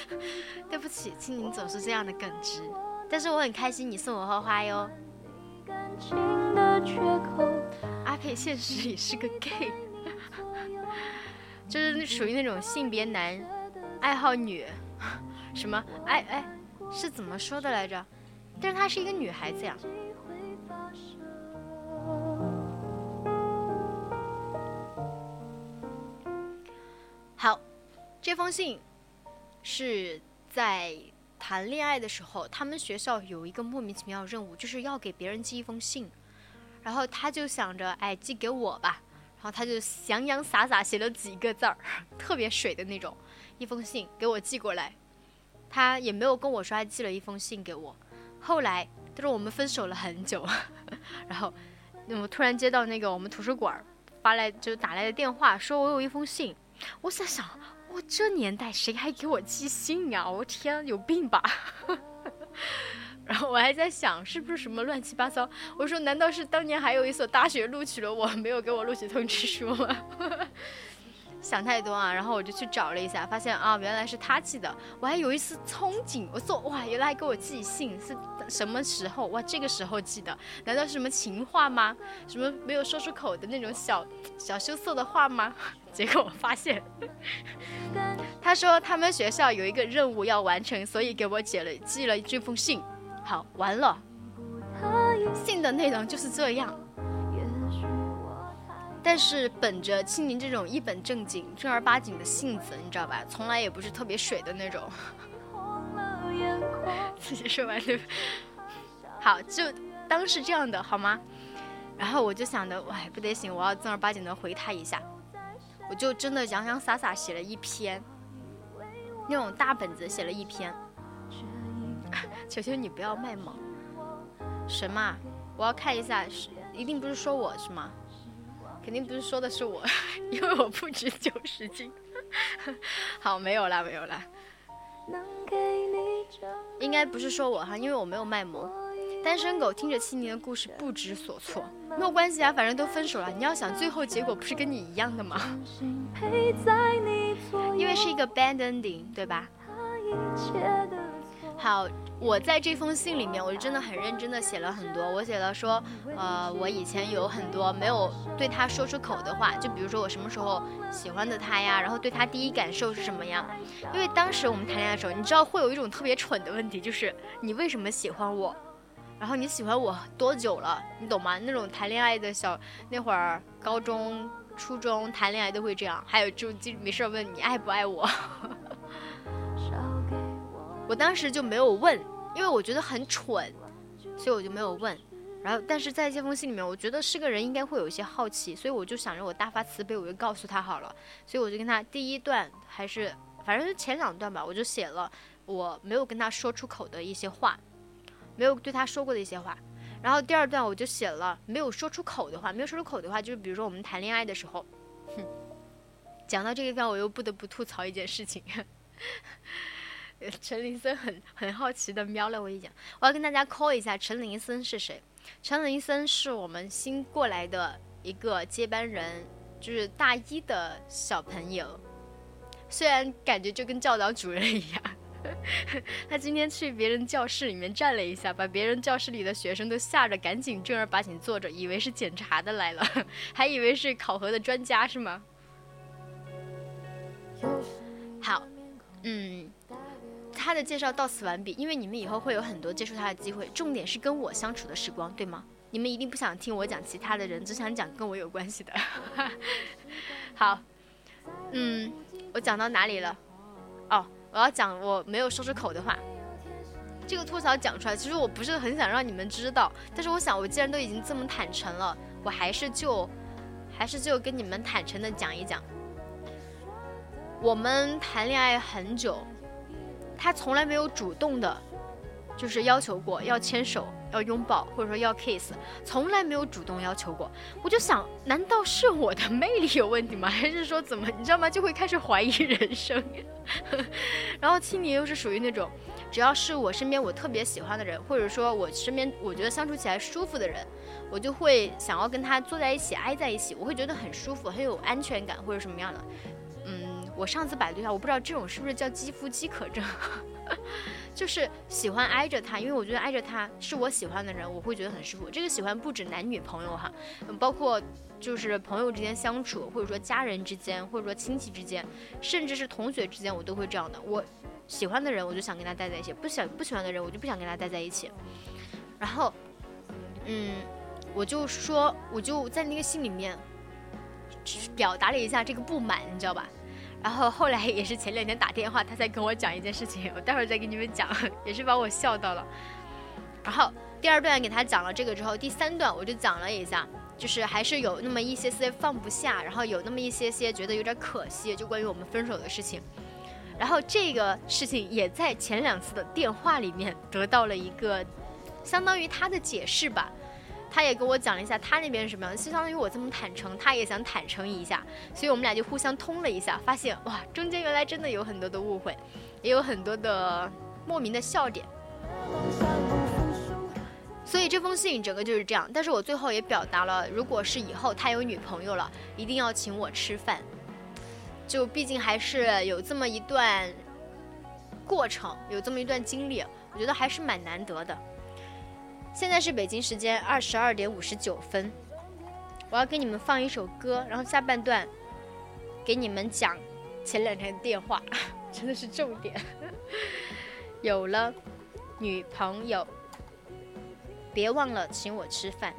对不起，青柠总是这样的耿直。但是我很开心你送我花花哟。阿佩现实里是个 gay。就是属于那种性别男，爱好女，什么哎哎，是怎么说的来着？但是她是一个女孩子呀。好，这封信是在谈恋爱的时候，他们学校有一个莫名其妙的任务，就是要给别人寄一封信，然后他就想着，哎，寄给我吧。然后他就洋洋洒洒写了几个字儿，特别水的那种，一封信给我寄过来。他也没有跟我说他寄了一封信给我。后来他说我们分手了很久，然后我突然接到那个我们图书馆发来就打来的电话，说我有一封信。我在想，我这年代谁还给我寄信呀？我天，有病吧！然后我还在想，是不是什么乱七八糟？我说，难道是当年还有一所大学录取了我，没有给我录取通知书吗？想太多啊！然后我就去找了一下，发现啊，原来是他寄的。我还有一丝憧憬，我说哇，原来给我寄信是什么时候？哇，这个时候寄的，难道是什么情话吗？什么没有说出口的那种小小羞涩的话吗？结果我发现，他说他们学校有一个任务要完成，所以给我写了寄了这封信。好，完了，信的内容就是这样。但是本着青柠这种一本正经、正儿八经的性子，你知道吧？从来也不是特别水的那种。自己说完就？好，就当是这样的好吗？然后我就想的，哎，不得行，我要正儿八经的回他一下。我就真的洋洋洒洒写了一篇，那种大本子写了一篇。求求你不要卖萌。什么？我要看一下，是一定不是说我是吗？肯定不是说的是我，因为我不止九十斤。好，没有啦，没有啦。应该不是说我哈，因为我没有卖萌。单身狗听着七年的故事不知所措，没有关系啊，反正都分手了。你要想最后结果不是跟你一样的吗？因为是一个 bad ending，对吧？他一切的错。好，我在这封信里面，我真的很认真的写了很多。我写了说，呃，我以前有很多没有对他说出口的话，就比如说我什么时候喜欢的他呀，然后对他第一感受是什么呀？因为当时我们谈恋爱的时候，你知道会有一种特别蠢的问题，就是你为什么喜欢我？然后你喜欢我多久了？你懂吗？那种谈恋爱的小那会儿，高中、初中谈恋爱都会这样。还有就就没事儿问你爱不爱我。我当时就没有问，因为我觉得很蠢，所以我就没有问。然后，但是在这封信里面，我觉得是个人应该会有一些好奇，所以我就想着我大发慈悲，我就告诉他好了。所以我就跟他第一段还是反正是前两段吧，我就写了我没有跟他说出口的一些话，没有对他说过的一些话。然后第二段我就写了没有说出口的话，没有说出口的话，就是比如说我们谈恋爱的时候，哼，讲到这个地方，我又不得不吐槽一件事情。陈林森很很好奇的瞄了我一眼，我要跟大家 call 一下陈林森是谁？陈林森是我们新过来的一个接班人，就是大一的小朋友，虽然感觉就跟教导主任一样。他今天去别人教室里面站了一下，把别人教室里的学生都吓着，赶紧正儿八经坐着，以为是检查的来了，还以为是考核的专家是吗？好，嗯，他的介绍到此完毕，因为你们以后会有很多接触他的机会，重点是跟我相处的时光，对吗？你们一定不想听我讲其他的人，只想讲跟我有关系的。好，嗯，我讲到哪里了？哦，我要讲我没有说出口的话。这个吐槽讲出来，其实我不是很想让你们知道，但是我想，我既然都已经这么坦诚了，我还是就，还是就跟你们坦诚的讲一讲。我们谈恋爱很久，他从来没有主动的，就是要求过要牵手、要拥抱，或者说要 kiss，从来没有主动要求过。我就想，难道是我的魅力有问题吗？还是说怎么，你知道吗？就会开始怀疑人生。然后青柠又是属于那种，只要是我身边我特别喜欢的人，或者说我身边我觉得相处起来舒服的人，我就会想要跟他坐在一起，挨在一起，我会觉得很舒服，很有安全感，或者什么样的。我上次百度一下，我不知道这种是不是叫肌肤饥渴症，就是喜欢挨着他，因为我觉得挨着他是我喜欢的人，我会觉得很舒服。这个喜欢不止男女朋友哈，包括就是朋友之间相处，或者说家人之间，或者说亲戚之间，甚至是同学之间，我都会这样的。我喜欢的人，我就想跟他待在一起；不喜不喜欢的人，我就不想跟他待在一起。然后，嗯，我就说，我就在那个信里面表达了一下这个不满，你知道吧？然后后来也是前两天打电话，他才跟我讲一件事情，我待会儿再给你们讲，也是把我笑到了。然后第二段给他讲了这个之后，第三段我就讲了一下，就是还是有那么一些些放不下，然后有那么一些些觉得有点可惜，就关于我们分手的事情。然后这个事情也在前两次的电话里面得到了一个相当于他的解释吧。他也跟我讲了一下他那边是什么样，就相当于我这么坦诚，他也想坦诚一下，所以我们俩就互相通了一下，发现哇，中间原来真的有很多的误会，也有很多的莫名的笑点。所以这封信整个就是这样，但是我最后也表达了，如果是以后他有女朋友了，一定要请我吃饭。就毕竟还是有这么一段过程，有这么一段经历，我觉得还是蛮难得的。现在是北京时间二十二点五十九分，我要给你们放一首歌，然后下半段给你们讲前两天的电话，真的是重点。有了女朋友，别忘了请我吃饭。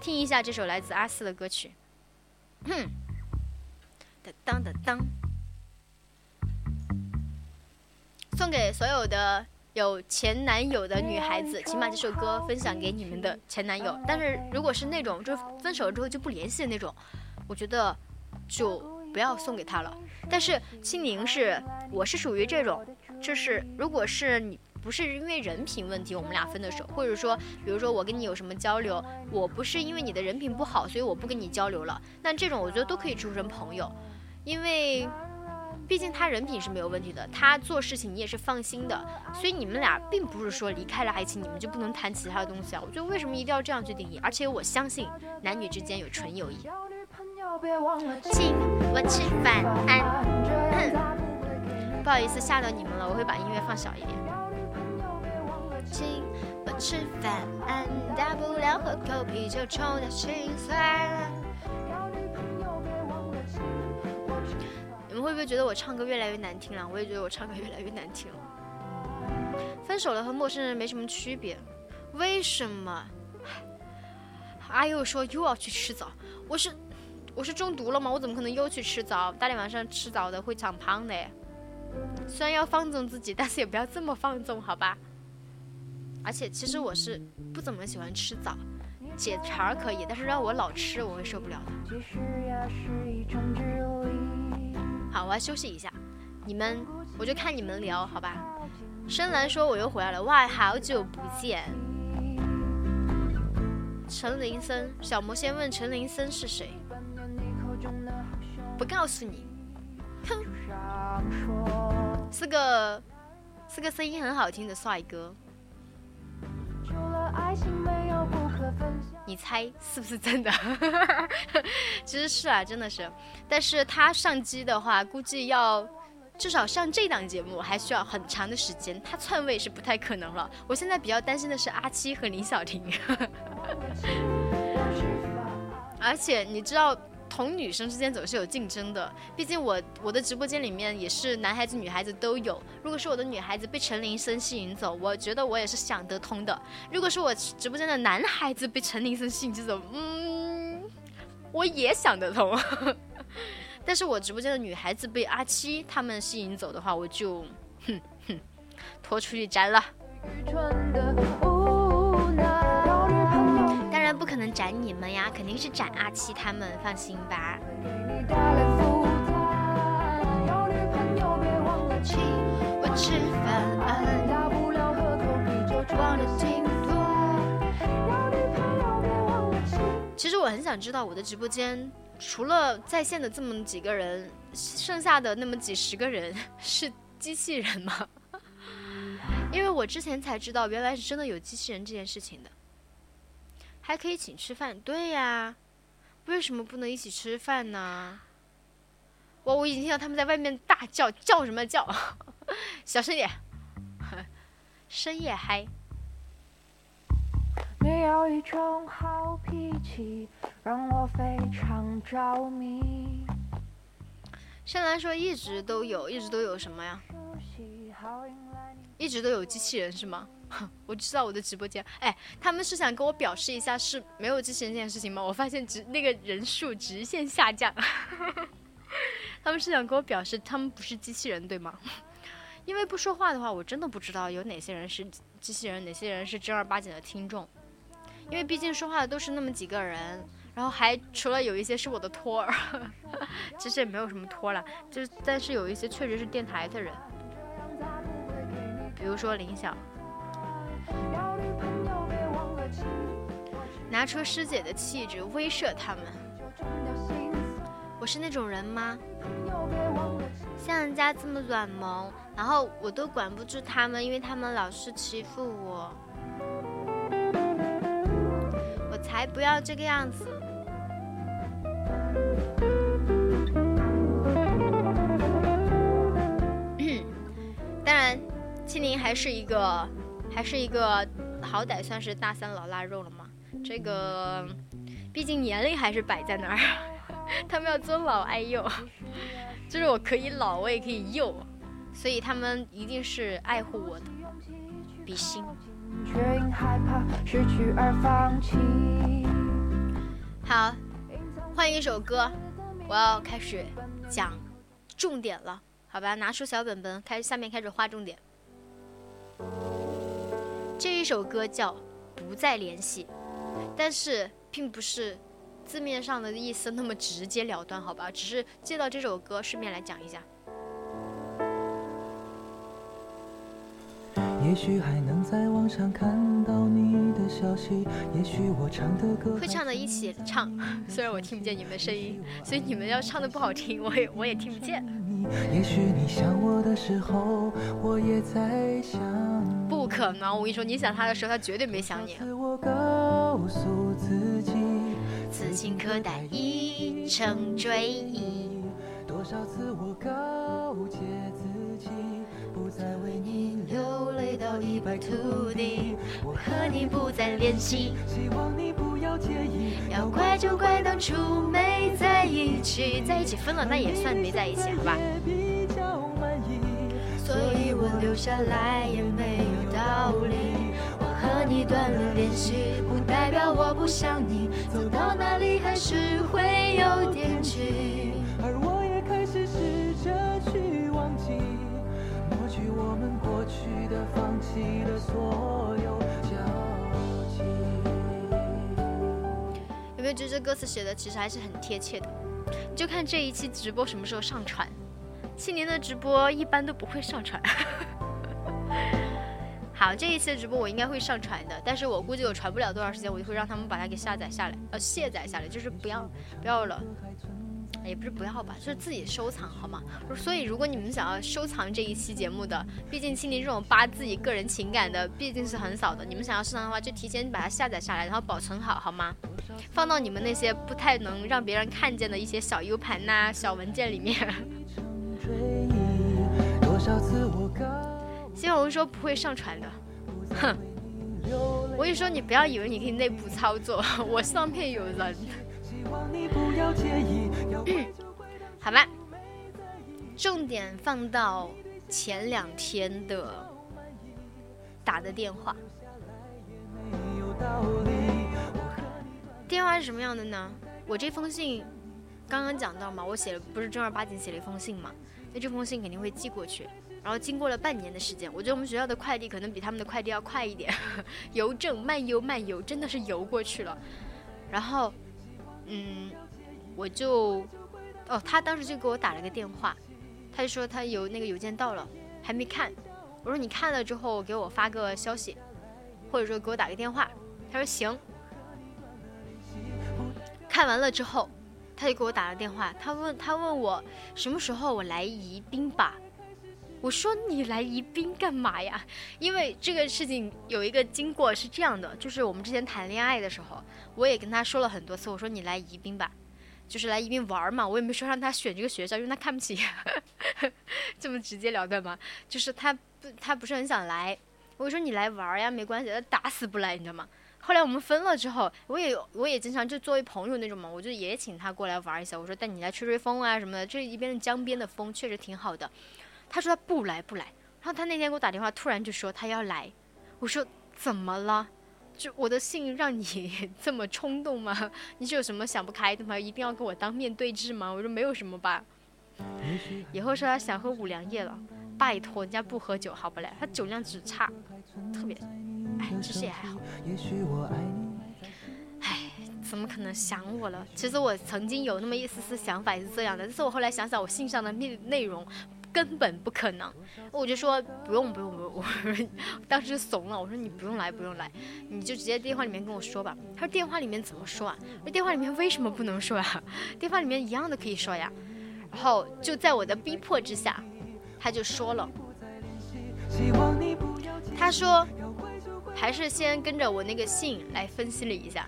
听一下这首来自阿四的歌曲。哼，当当当当，送给所有的有前男友的女孩子，请把这首歌分享给你们的前男友。但是如果是那种就是分手了之后就不联系的那种，我觉得就不要送给他了。但是青柠是，我是属于这种，就是如果是你不是因为人品问题我们俩分的手，或者说比如说我跟你有什么交流，我不是因为你的人品不好，所以我不跟你交流了，那这种我觉得都可以处成朋友，因为。毕竟他人品是没有问题的，他做事情你也是放心的，所以你们俩并不是说离开了爱情，你们就不能谈其他的东西啊。我觉得为什么一定要这样去定义？而且我相信男女之间有纯友谊。亲我吃饭，不好意思吓到你们了，我会把音乐放小一点。亲我吃饭，大不了喝口啤酒冲掉心酸。们会不会觉得我唱歌越来越难听了？我也觉得我唱歌越来越难听了。分手了和陌生人没什么区别，为什么？阿佑说又要去吃枣，我是我是中毒了吗？我怎么可能又去吃枣？大天晚上吃枣的会长胖的。虽然要放纵自己，但是也不要这么放纵，好吧？而且其实我是不怎么喜欢吃枣，解馋可以，但是让我老吃我会受不了的。只是好，我要休息一下，你们我就看你们聊，好吧？深蓝说我又回来了，哇，好久不见。陈林森，小魔仙问陈林森是谁？不告诉你，哼，是个是个声音很好听的帅哥。爱情没有不可分享你猜是不是真的？其实是啊，真的是。但是他上机的话，估计要至少上这档节目还需要很长的时间，他篡位是不太可能了。我现在比较担心的是阿七和林小婷。而且你知道。同女生之间总是有竞争的，毕竟我我的直播间里面也是男孩子女孩子都有。如果是我的女孩子被陈林森吸引走，我觉得我也是想得通的。如果是我直播间的男孩子被陈林森吸引走，嗯，我也想得通。但是我直播间的女孩子被阿七他们吸引走的话，我就哼哼拖出去斩了。斩你们呀，肯定是斩阿七他们，放心吧。其实我很想知道，我的直播间除了在线的这么几个人，剩下的那么几十个人是机器人吗？因为我之前才知道，原来是真的有机器人这件事情的。还可以请吃饭，对呀，为什么不能一起吃饭呢？我我已经听到他们在外面大叫，叫什么叫？小声点，深夜嗨。你有一种好脾气，让我非常着迷。深蓝说一直都有，一直都有什么呀？一直都有机器人是吗？我知道我的直播间，哎，他们是想跟我表示一下是没有机器人这件事情吗？我发现直那个人数直线下降，他们是想跟我表示他们不是机器人对吗？因为不说话的话，我真的不知道有哪些人是机器人，哪些人是正儿八经的听众。因为毕竟说话的都是那么几个人，然后还除了有一些是我的托儿，其实也没有什么托了，就但是有一些确实是电台的人，比如说林晓。拿出师姐的气质威慑他们，我是那种人吗？像人家这么软萌，然后我都管不住他们，因为他们老是欺负我，我才不要这个样子。当然，青柠还是一个。还是一个好歹算是大三老腊肉了嘛，这个毕竟年龄还是摆在那儿，他们要尊老爱幼，就是我可以老，我也可以幼，所以他们一定是爱护我的，比心。好，换一首歌，我要开始讲重点了，好吧？拿出小本本，开下面开始画重点。这一首歌叫《不再联系》，但是并不是字面上的意思那么直接了断，好吧？只是借到这首歌，顺便来讲一下。也许还能在网上看到你的消息，也许我唱的歌会唱的一起唱，虽然我听不见你们的声音，所以你们要唱的不好听，我也我也听不见。也许你想我的时候，我也在想。不可能，我跟你说，你想他的时候，他绝对没想你。我告诉自己，此情可待已成追忆。多少次我告诫自己，不再为你流泪到一败涂地。我和你不再联系，希望你不要介意。要怪就怪当初没在一起，在一起分了，那也算没在一起，好吧？所以我留下来也没有道理。我和你断了联系，不代表我不想你，走到哪里还是会有惦记。去的、放弃的所有交集。有没有觉得这歌词写的其实还是很贴切的？就看这一期直播什么时候上传。去年的直播一般都不会上传。好，这一期的直播我应该会上传的，但是我估计我传不了多长时间，我就会让他们把它给下载下来，呃，卸载下来，就是不要不要了。也不是不要吧，就是自己收藏好吗？所以如果你们想要收藏这一期节目的，毕竟青年这种扒自己个人情感的毕竟是很少的，你们想要收藏的话，就提前把它下载下来，然后保存好好吗？放到你们那些不太能让别人看见的一些小 U 盘呐、小文件里面。新红说不会上传的，哼！我跟你说，你不要以为你可以内部操作，我上面有人。好吧，重点放到前两天的打的电话。电话是什么样的呢？我这封信刚刚讲到嘛，我写了不是正儿八经写了一封信嘛？那这封信肯定会寄过去，然后经过了半年的时间，我觉得我们学校的快递可能比他们的快递要快一点，邮政慢邮慢邮，真的是邮过去了，然后。嗯，我就，哦，他当时就给我打了个电话，他就说他有那个邮件到了，还没看。我说你看了之后给我发个消息，或者说给我打个电话。他说行。看完了之后，他就给我打了电话，他问他问我什么时候我来宜宾吧。我说你来宜宾干嘛呀？因为这个事情有一个经过是这样的，就是我们之前谈恋爱的时候，我也跟他说了很多次，我说你来宜宾吧，就是来宜宾玩嘛，我也没说让他选这个学校，因为他看不起，这么直截了当嘛，就是他不他不是很想来，我说你来玩呀，没关系，他打死不来，你知道吗？后来我们分了之后，我也我也经常就作为朋友那种嘛，我就也请他过来玩一下，我说带你来吹吹风啊什么的，这一边的江边的风确实挺好的。他说他不来不来，然后他那天给我打电话，突然就说他要来。我说怎么了？就我的信让你 这么冲动吗？你是有什么想不开的吗？一定要跟我当面对质吗？我说没有什么吧。以后说他想喝五粮液了，拜托人家不喝酒好不嘞？他酒量只差，特别，哎，其实也还好。哎，怎么可能想我了？其实我曾经有那么一丝丝想法是这样的，但是我后来想想，我信上的内内容。根本不可能，我就说不用不用不用，我当时怂了，我说你不用来不用来，你就直接电话里面跟我说吧。他说电话里面怎么说啊？那电话里面为什么不能说呀？电话里面一样的可以说呀。然后就在我的逼迫之下，他就说了，他说还是先跟着我那个信来分析了一下，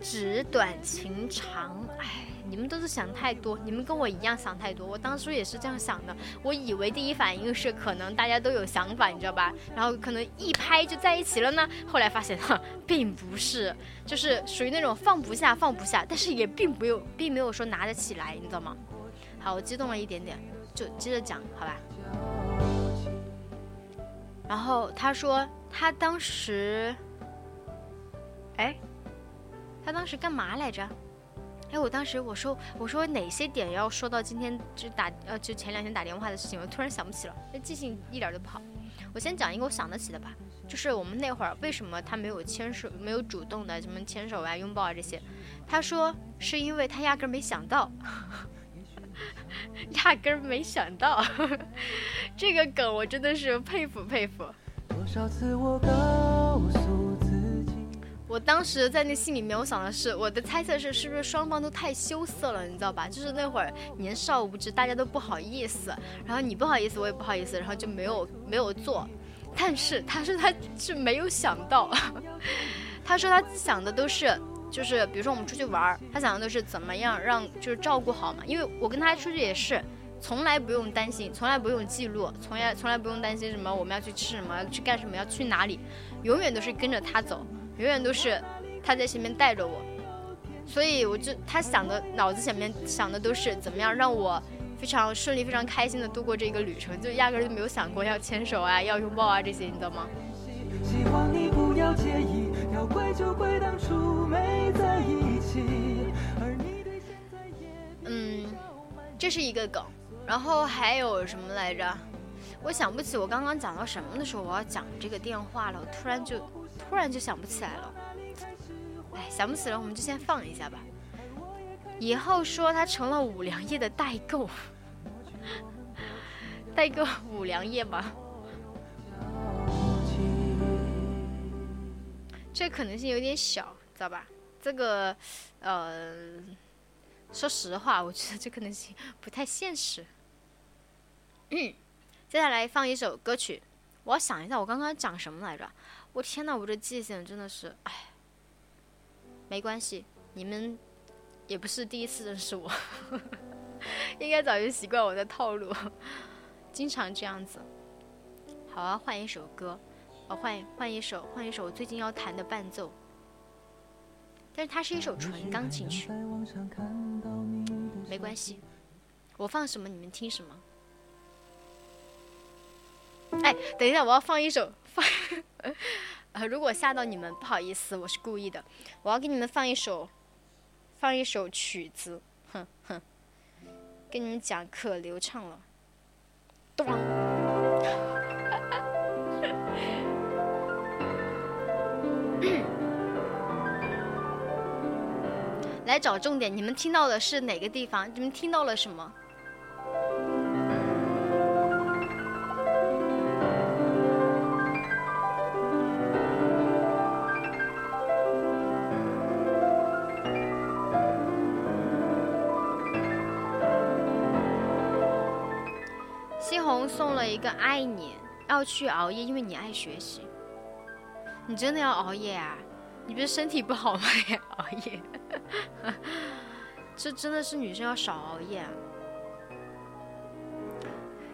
纸短情长，哎。你们都是想太多，你们跟我一样想太多。我当初也是这样想的，我以为第一反应是可能大家都有想法，你知道吧？然后可能一拍就在一起了呢。后来发现哈，并不是，就是属于那种放不下放不下，但是也并没有并没有说拿得起来，你知道吗？好，我激动了一点点，就接着讲，好吧？然后他说他当时，哎，他当时干嘛来着？哎，我当时我说我说哪些点要说到今天就打呃就前两天打电话的事情，我突然想不起了，那记性一点都不好。我先讲一个我想得起的吧，就是我们那会儿为什么他没有牵手，没有主动的什么牵手啊、拥抱啊这些，他说是因为他压根没想到，压根没想到，这个梗我真的是佩服佩服。多少次我告诉，我当时在那心里面，我想的是，我的猜测是，是不是双方都太羞涩了，你知道吧？就是那会儿年少无知，大家都不好意思，然后你不好意思，我也不好意思，然后就没有没有做。但是他说他是没有想到，他说他想的都是，就是比如说我们出去玩儿，他想的都是怎么样让就是照顾好嘛。因为我跟他出去也是，从来不用担心，从来不用记录，从来从来不用担心什么我们要去吃什么，去干什么，要去哪里，永远都是跟着他走。永远都是他在前面带着我，所以我就他想的脑子前面想的都是怎么样让我非常顺利、非常开心的度过这个旅程，就压根儿就没有想过要牵手啊、要拥抱啊这些，你知道吗？希望你不要介意，要怪就怪当初没在一起，而你对现在也嗯，这是一个梗，然后还有什么来着？我想不起我刚刚讲到什么的时候我要讲这个电话了，我突然就突然就想不起来了。哎，想不起来我们就先放一下吧。以后说他成了五粮液的代购，代购五粮液吧，这可能性有点小，知道吧？这个，呃，说实话，我觉得这可能性不太现实。嗯，接下来放一首歌曲，我要想一下我刚刚讲什么来着。我天呐，我这记性真的是，哎，没关系，你们也不是第一次认识我，应该早就习惯我的套路，经常这样子。好啊，换一首歌，呃，换换一首，换一首我最近要弹的伴奏，但是它是一首纯钢琴曲，没关系，我放什么你们听什么。哎，等一下，我要放一首放，呃，如果吓到你们，不好意思，我是故意的。我要给你们放一首，放一首曲子，哼哼，跟你们讲可流畅了，咚。来找重点，你们听到的是哪个地方？你们听到了什么？红送了一个爱你，要去熬夜，因为你爱学习。你真的要熬夜啊？你不是身体不好吗？也熬夜？这真的是女生要少熬夜啊！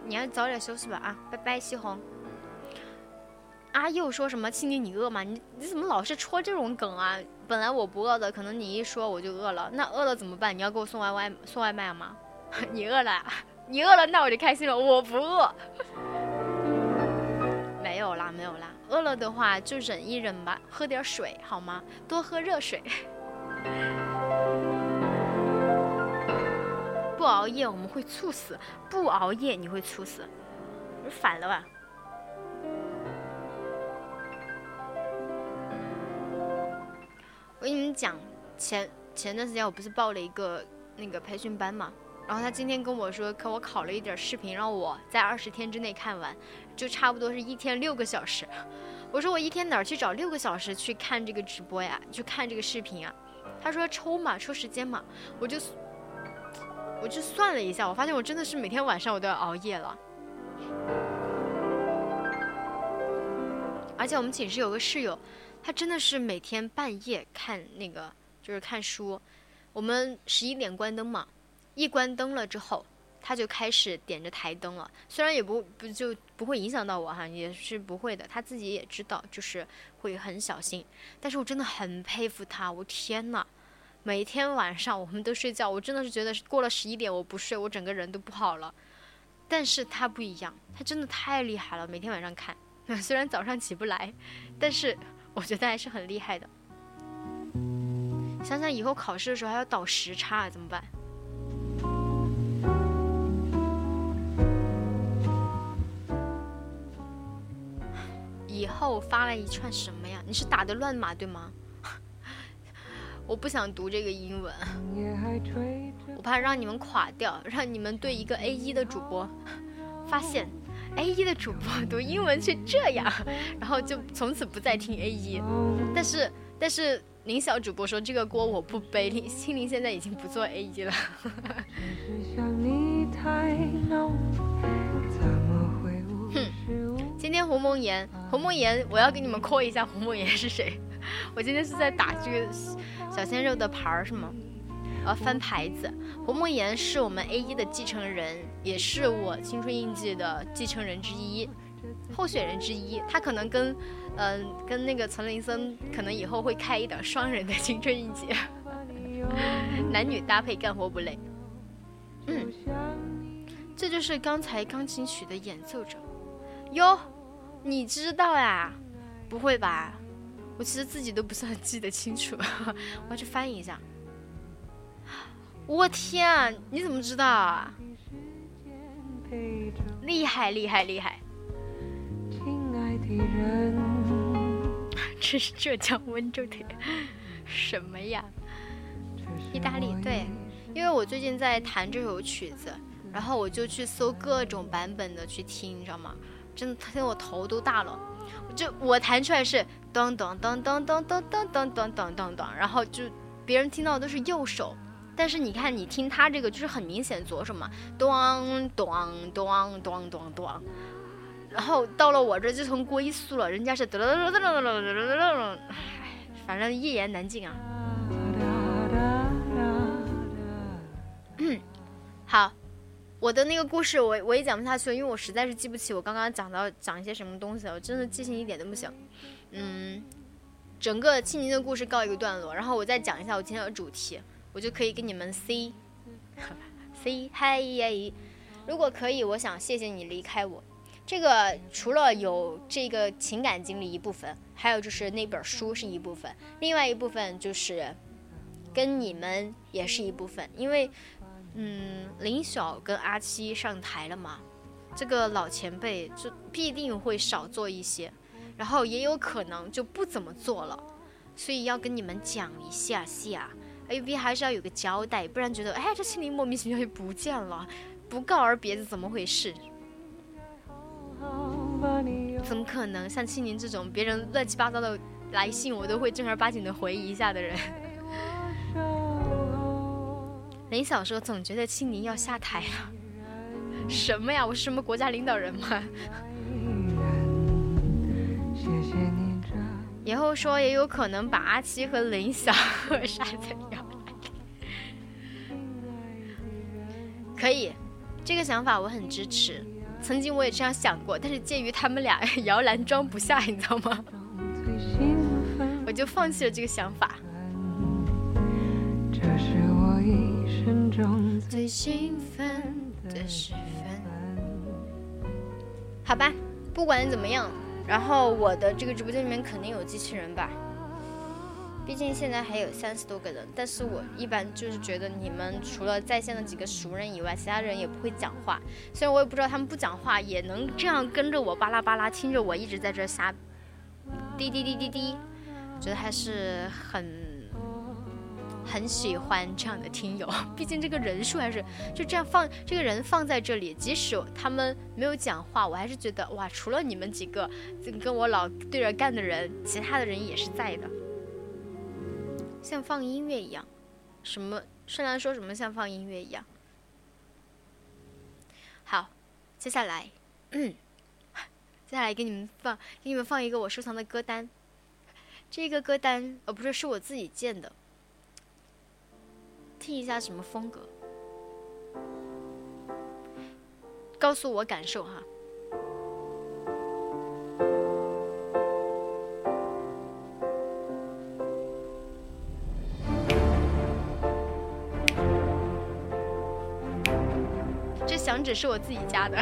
你要早点休息吧啊！拜拜，西红。阿佑说什么？青柠你饿吗？你你怎么老是戳这种梗啊？本来我不饿的，可能你一说我就饿了。那饿了怎么办？你要给我送外外送外卖吗？你饿了？你饿了，那我就开心了。我不饿。没有啦，没有啦。饿了的话就忍一忍吧，喝点水好吗？多喝热水。不熬夜我们会猝死，不熬夜你会猝死，你反了吧？我跟你们讲，前前段时间我不是报了一个那个培训班嘛，然后他今天跟我说，可我考了一点视频，让我在二十天之内看完，就差不多是一天六个小时。我说我一天哪儿去找六个小时去看这个直播呀？去看这个视频啊？他说抽嘛，抽时间嘛，我就我就算了一下，我发现我真的是每天晚上我都要熬夜了。而且我们寝室有个室友，他真的是每天半夜看那个就是看书。我们十一点关灯嘛，一关灯了之后，他就开始点着台灯了。虽然也不不就不会影响到我哈，也是不会的。他自己也知道，就是会很小心。但是我真的很佩服他，我天呐！每天晚上我们都睡觉，我真的是觉得过了十一点我不睡，我整个人都不好了。但是他不一样，他真的太厉害了，每天晚上看。虽然早上起不来，但是我觉得还是很厉害的。想想以后考试的时候还要倒时差，怎么办？以后发了一串什么呀？你是打的乱码对吗？我不想读这个英文，我怕让你们垮掉，让你们对一个 A 一的主播发现 A 一的主播读英文却这样，然后就从此不再听 A 一。但是但是林小主播说这个锅我不背，林心灵现在已经不做 A 一了。今天鸿蒙言，鸿蒙言，我要给你们扩一下鸿蒙言是谁。我今天是在打这个小鲜肉的牌儿是吗？呃，翻牌子。鸿蒙言是我们 A 一的继承人，也是我青春印记的继承人之一，候选人之一。他可能跟，嗯，跟那个岑林森可能以后会开一档双人的青春印记，男女搭配干活不累。嗯，这就是刚才钢琴曲的演奏者。哟，你知道呀？不会吧？我其实自己都不是很记得清楚，我要去翻译一下。我天啊，你怎么知道啊？厉害厉害厉害！这是浙江温州的什么呀？意大利对，因为我最近在弹这首曲子，然后我就去搜各种版本的去听，你知道吗？真的听我头都大了。就我弹出来是咚咚咚咚咚咚咚咚咚咚咚咚，然后就别人听到都是右手，但是你看你听他这个就是很明显左手嘛，咚咚咚咚咚咚，然后到了我这就成龟速了，人家是噔噔噔噔噔噔噔噔，反正一言难尽啊。嗯，好。我的那个故事，我我也讲不下去了，因为我实在是记不起我刚刚讲到讲一些什么东西了，我真的记性一点都不行。嗯，整个庆宁的故事告一个段落，然后我再讲一下我今天的主题，我就可以跟你们 say say hi。如果可以，我想谢谢你离开我。这个除了有这个情感经历一部分，还有就是那本书是一部分，另外一部分就是跟你们也是一部分，因为。嗯，林晓跟阿七上台了嘛？这个老前辈就必定会少做一些，然后也有可能就不怎么做了，所以要跟你们讲一下下，A B 还是要有个交代，不然觉得哎，这青林莫名其妙就不见了，不告而别是怎么回事？怎么可能？像青林这种别人乱七八糟的来信，我都会正儿八经的回一下的人。林晓说：“总觉得青宁要下台了，什么呀？我是什么国家领导人吗？” 以后说也有可能把阿七和林晓 杀在摇篮。可以，这个想法我很支持。曾经我也这样想过，但是鉴于他们俩摇篮装不下，你知道吗？我就放弃了这个想法。最兴奋的时分，好吧，不管怎么样，然后我的这个直播间里面肯定有机器人吧，毕竟现在还有三十多个人。但是我一般就是觉得你们除了在线的几个熟人以外，其他人也不会讲话。虽然我也不知道他们不讲话也能这样跟着我巴拉巴拉听着我一直在这瞎滴滴滴滴滴，觉得还是很。很喜欢这样的听友，毕竟这个人数还是就这样放，这个人放在这里，即使他们没有讲话，我还是觉得哇，除了你们几个跟我老对着干的人，其他的人也是在的，像放音乐一样，什么顺兰说什么像放音乐一样。好，接下来，接下来给你们放，给你们放一个我收藏的歌单，这个歌单呃不是是我自己建的。听一下什么风格？告诉我感受哈。这响指是我自己加的。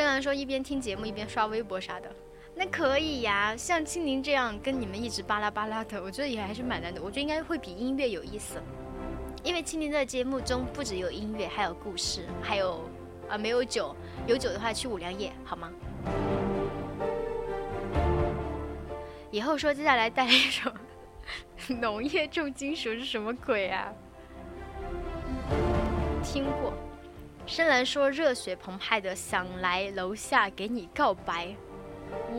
深蓝说一边听节目一边刷微博啥的，那可以呀。像青柠这样跟你们一直巴拉巴拉的，我觉得也还是蛮难的。我觉得应该会比音乐有意思，因为青柠在节目中不只有音乐，还有故事，还有啊没有酒，有酒的话去五粮液好吗？以后说接下来带来一首 农业重金属是什么鬼啊？听过。深蓝说热血澎湃的想来楼下给你告白，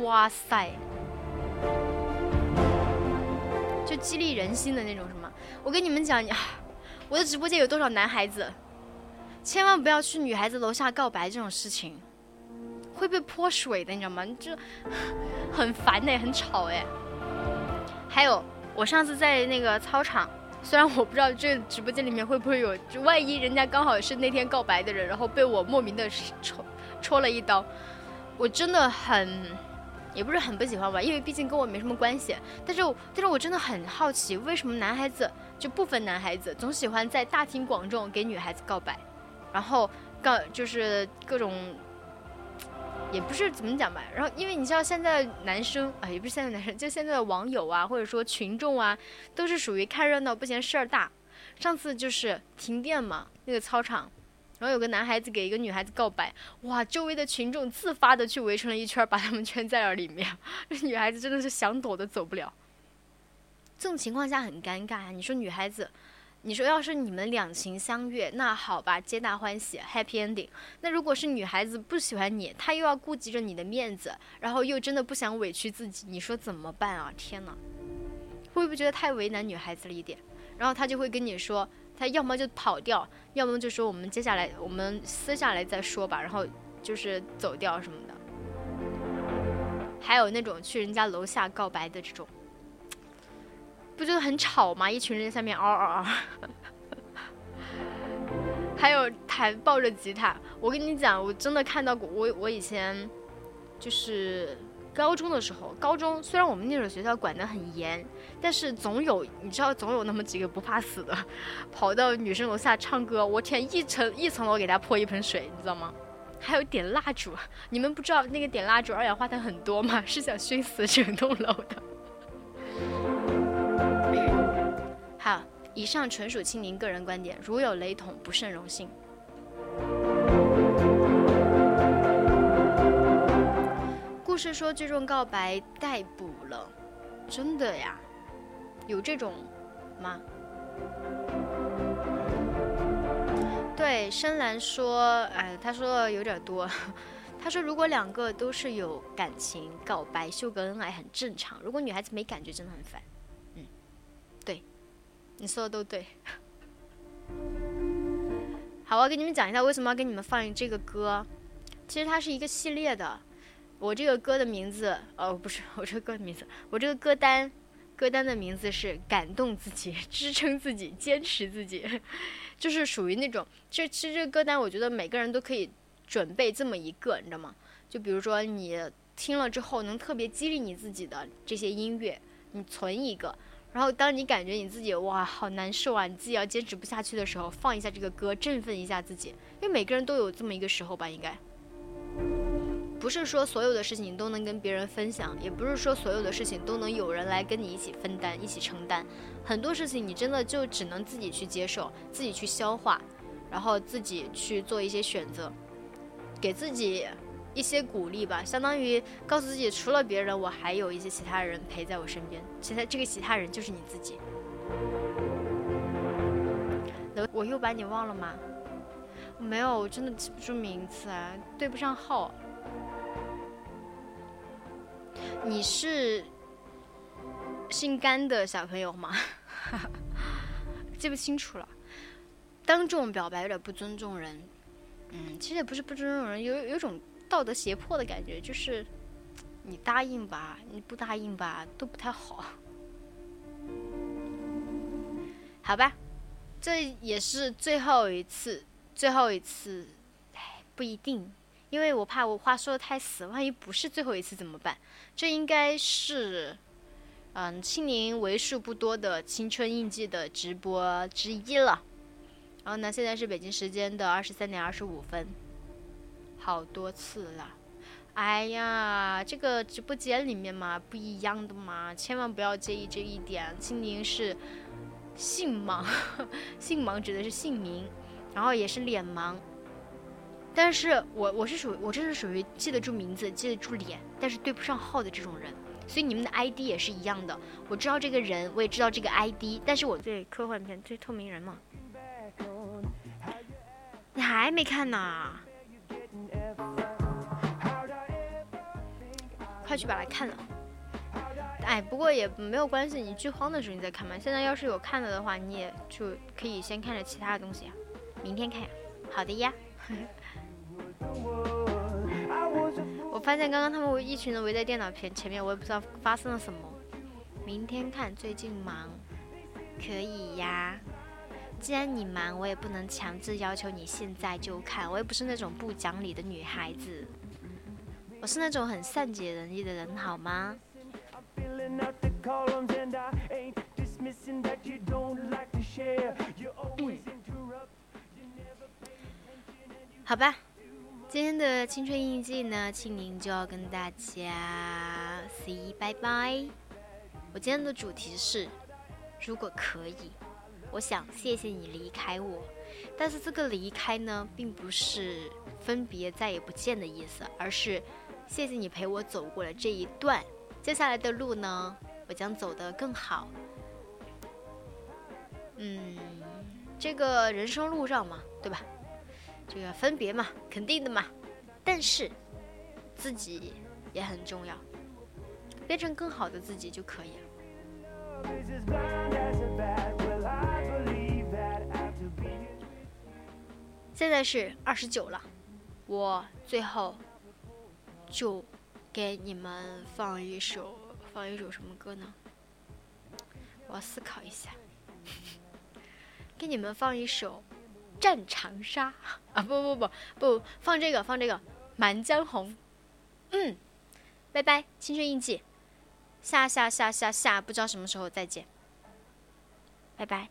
哇塞，就激励人心的那种什么？我跟你们讲，我的直播间有多少男孩子，千万不要去女孩子楼下告白这种事情，会被泼水的，你知道吗？就很烦哎，很吵哎。还有，我上次在那个操场。虽然我不知道这直播间里面会不会有，万一人家刚好是那天告白的人，然后被我莫名的戳戳了一刀，我真的很，也不是很不喜欢吧，因为毕竟跟我没什么关系。但是，但是我真的很好奇，为什么男孩子就部分男孩子总喜欢在大庭广众给女孩子告白，然后告就是各种。也不是怎么讲吧，然后因为你知道现在男生啊，也不是现在男生，就现在的网友啊，或者说群众啊，都是属于看热闹不嫌事儿大。上次就是停电嘛，那个操场，然后有个男孩子给一个女孩子告白，哇，周围的群众自发的去围成了一圈，把他们圈在了里面。这女孩子真的是想躲都走不了。这种情况下很尴尬啊，你说女孩子。你说要是你们两情相悦，那好吧，皆大欢喜，happy ending。那如果是女孩子不喜欢你，她又要顾及着你的面子，然后又真的不想委屈自己，你说怎么办啊？天哪，会不会觉得太为难女孩子了一点？然后她就会跟你说，她要么就跑掉，要么就说我们接下来我们私下来再说吧，然后就是走掉什么的。还有那种去人家楼下告白的这种。不觉得很吵吗？一群人在下面嗷嗷嗷，还有弹抱着吉他。我跟你讲，我真的看到过。我我以前就是高中的时候，高中虽然我们那所学校管得很严，但是总有你知道，总有那么几个不怕死的，跑到女生楼下唱歌。我天，一层一层楼给他泼一盆水，你知道吗？还有点蜡烛，你们不知道那个点蜡烛二氧化碳很多吗？是想熏死整栋楼的。好，以上纯属青柠个人观点，如有雷同，不胜荣幸。故事说聚众告白逮捕了，真的呀？有这种吗？对，深蓝说，哎，他说有点多。他说如果两个都是有感情告白秀个恩爱很正常，如果女孩子没感觉真的很烦。你说的都对，好，我给你们讲一下为什么要给你们放这个歌。其实它是一个系列的，我这个歌的名字，哦，不是，我这个歌的名字，我这个歌单，歌单的名字是感动自己，支撑自己，坚持自己，就是属于那种，这其实这个歌单，我觉得每个人都可以准备这么一个，你知道吗？就比如说你听了之后能特别激励你自己的这些音乐，你存一个。然后，当你感觉你自己哇好难受啊，你自己要坚持不下去的时候，放一下这个歌，振奋一下自己。因为每个人都有这么一个时候吧，应该。不是说所有的事情你都能跟别人分享，也不是说所有的事情都能有人来跟你一起分担、一起承担。很多事情你真的就只能自己去接受、自己去消化，然后自己去做一些选择，给自己。一些鼓励吧，相当于告诉自己，除了别人，我还有一些其他人陪在我身边。其他这个其他人就是你自己。我又把你忘了吗？没有，我真的记不住名字啊，对不上号。你是姓甘的小朋友吗？记不清楚了。当众表白有点不尊重人。嗯，其实也不是不尊重人，有有种。道德胁迫的感觉，就是你答应吧，你不答应吧，都不太好。好吧，这也是最后一次，最后一次，哎，不一定，因为我怕我话说的太死，万一不是最后一次怎么办？这应该是，嗯，青柠为数不多的青春印记的直播之一了。然后呢，现在是北京时间的二十三点二十五分。好多次了。哎呀，这个直播间里面嘛，不一样的嘛，千万不要介意这一点。青柠是姓盲，姓盲指的是姓名，然后也是脸盲。但是我我是属我这是属于记得住名字、记得住脸，但是对不上号的这种人。所以你们的 ID 也是一样的，我知道这个人，我也知道这个 ID，但是我对科幻片、最透明人嘛，你还没看呢？快去把它看了。哎，不过也没有关系，你剧荒的时候你再看嘛。现在要是有看了的话，你也就可以先看着其他的东西啊，明天看呀。好的呀。我发现刚刚他们围一群人围在电脑前前面，我也不知道发生了什么。明天看，最近忙，可以呀。既然你忙，我也不能强制要求你现在就看。我也不是那种不讲理的女孩子，我是那种很善解人意的人，好吗？好吧。今天的青春印记呢，青柠就要跟大家 say 拜拜。我今天的主题是，如果可以，我想谢谢你离开我。但是这个离开呢，并不是分别再也不见的意思，而是谢谢你陪我走过了这一段，接下来的路呢，我将走得更好。嗯，这个人生路上嘛，对吧？这个分别嘛，肯定的嘛，但是自己也很重要，变成更好的自己就可以了。现在是二十九了，我最后就给你们放一首，放一首什么歌呢？我思考一下，给你们放一首。战长沙 啊！不不不不，放这个放这个《满江红》。嗯，拜拜，青春印记，下下下下下，不知道什么时候再见。拜拜。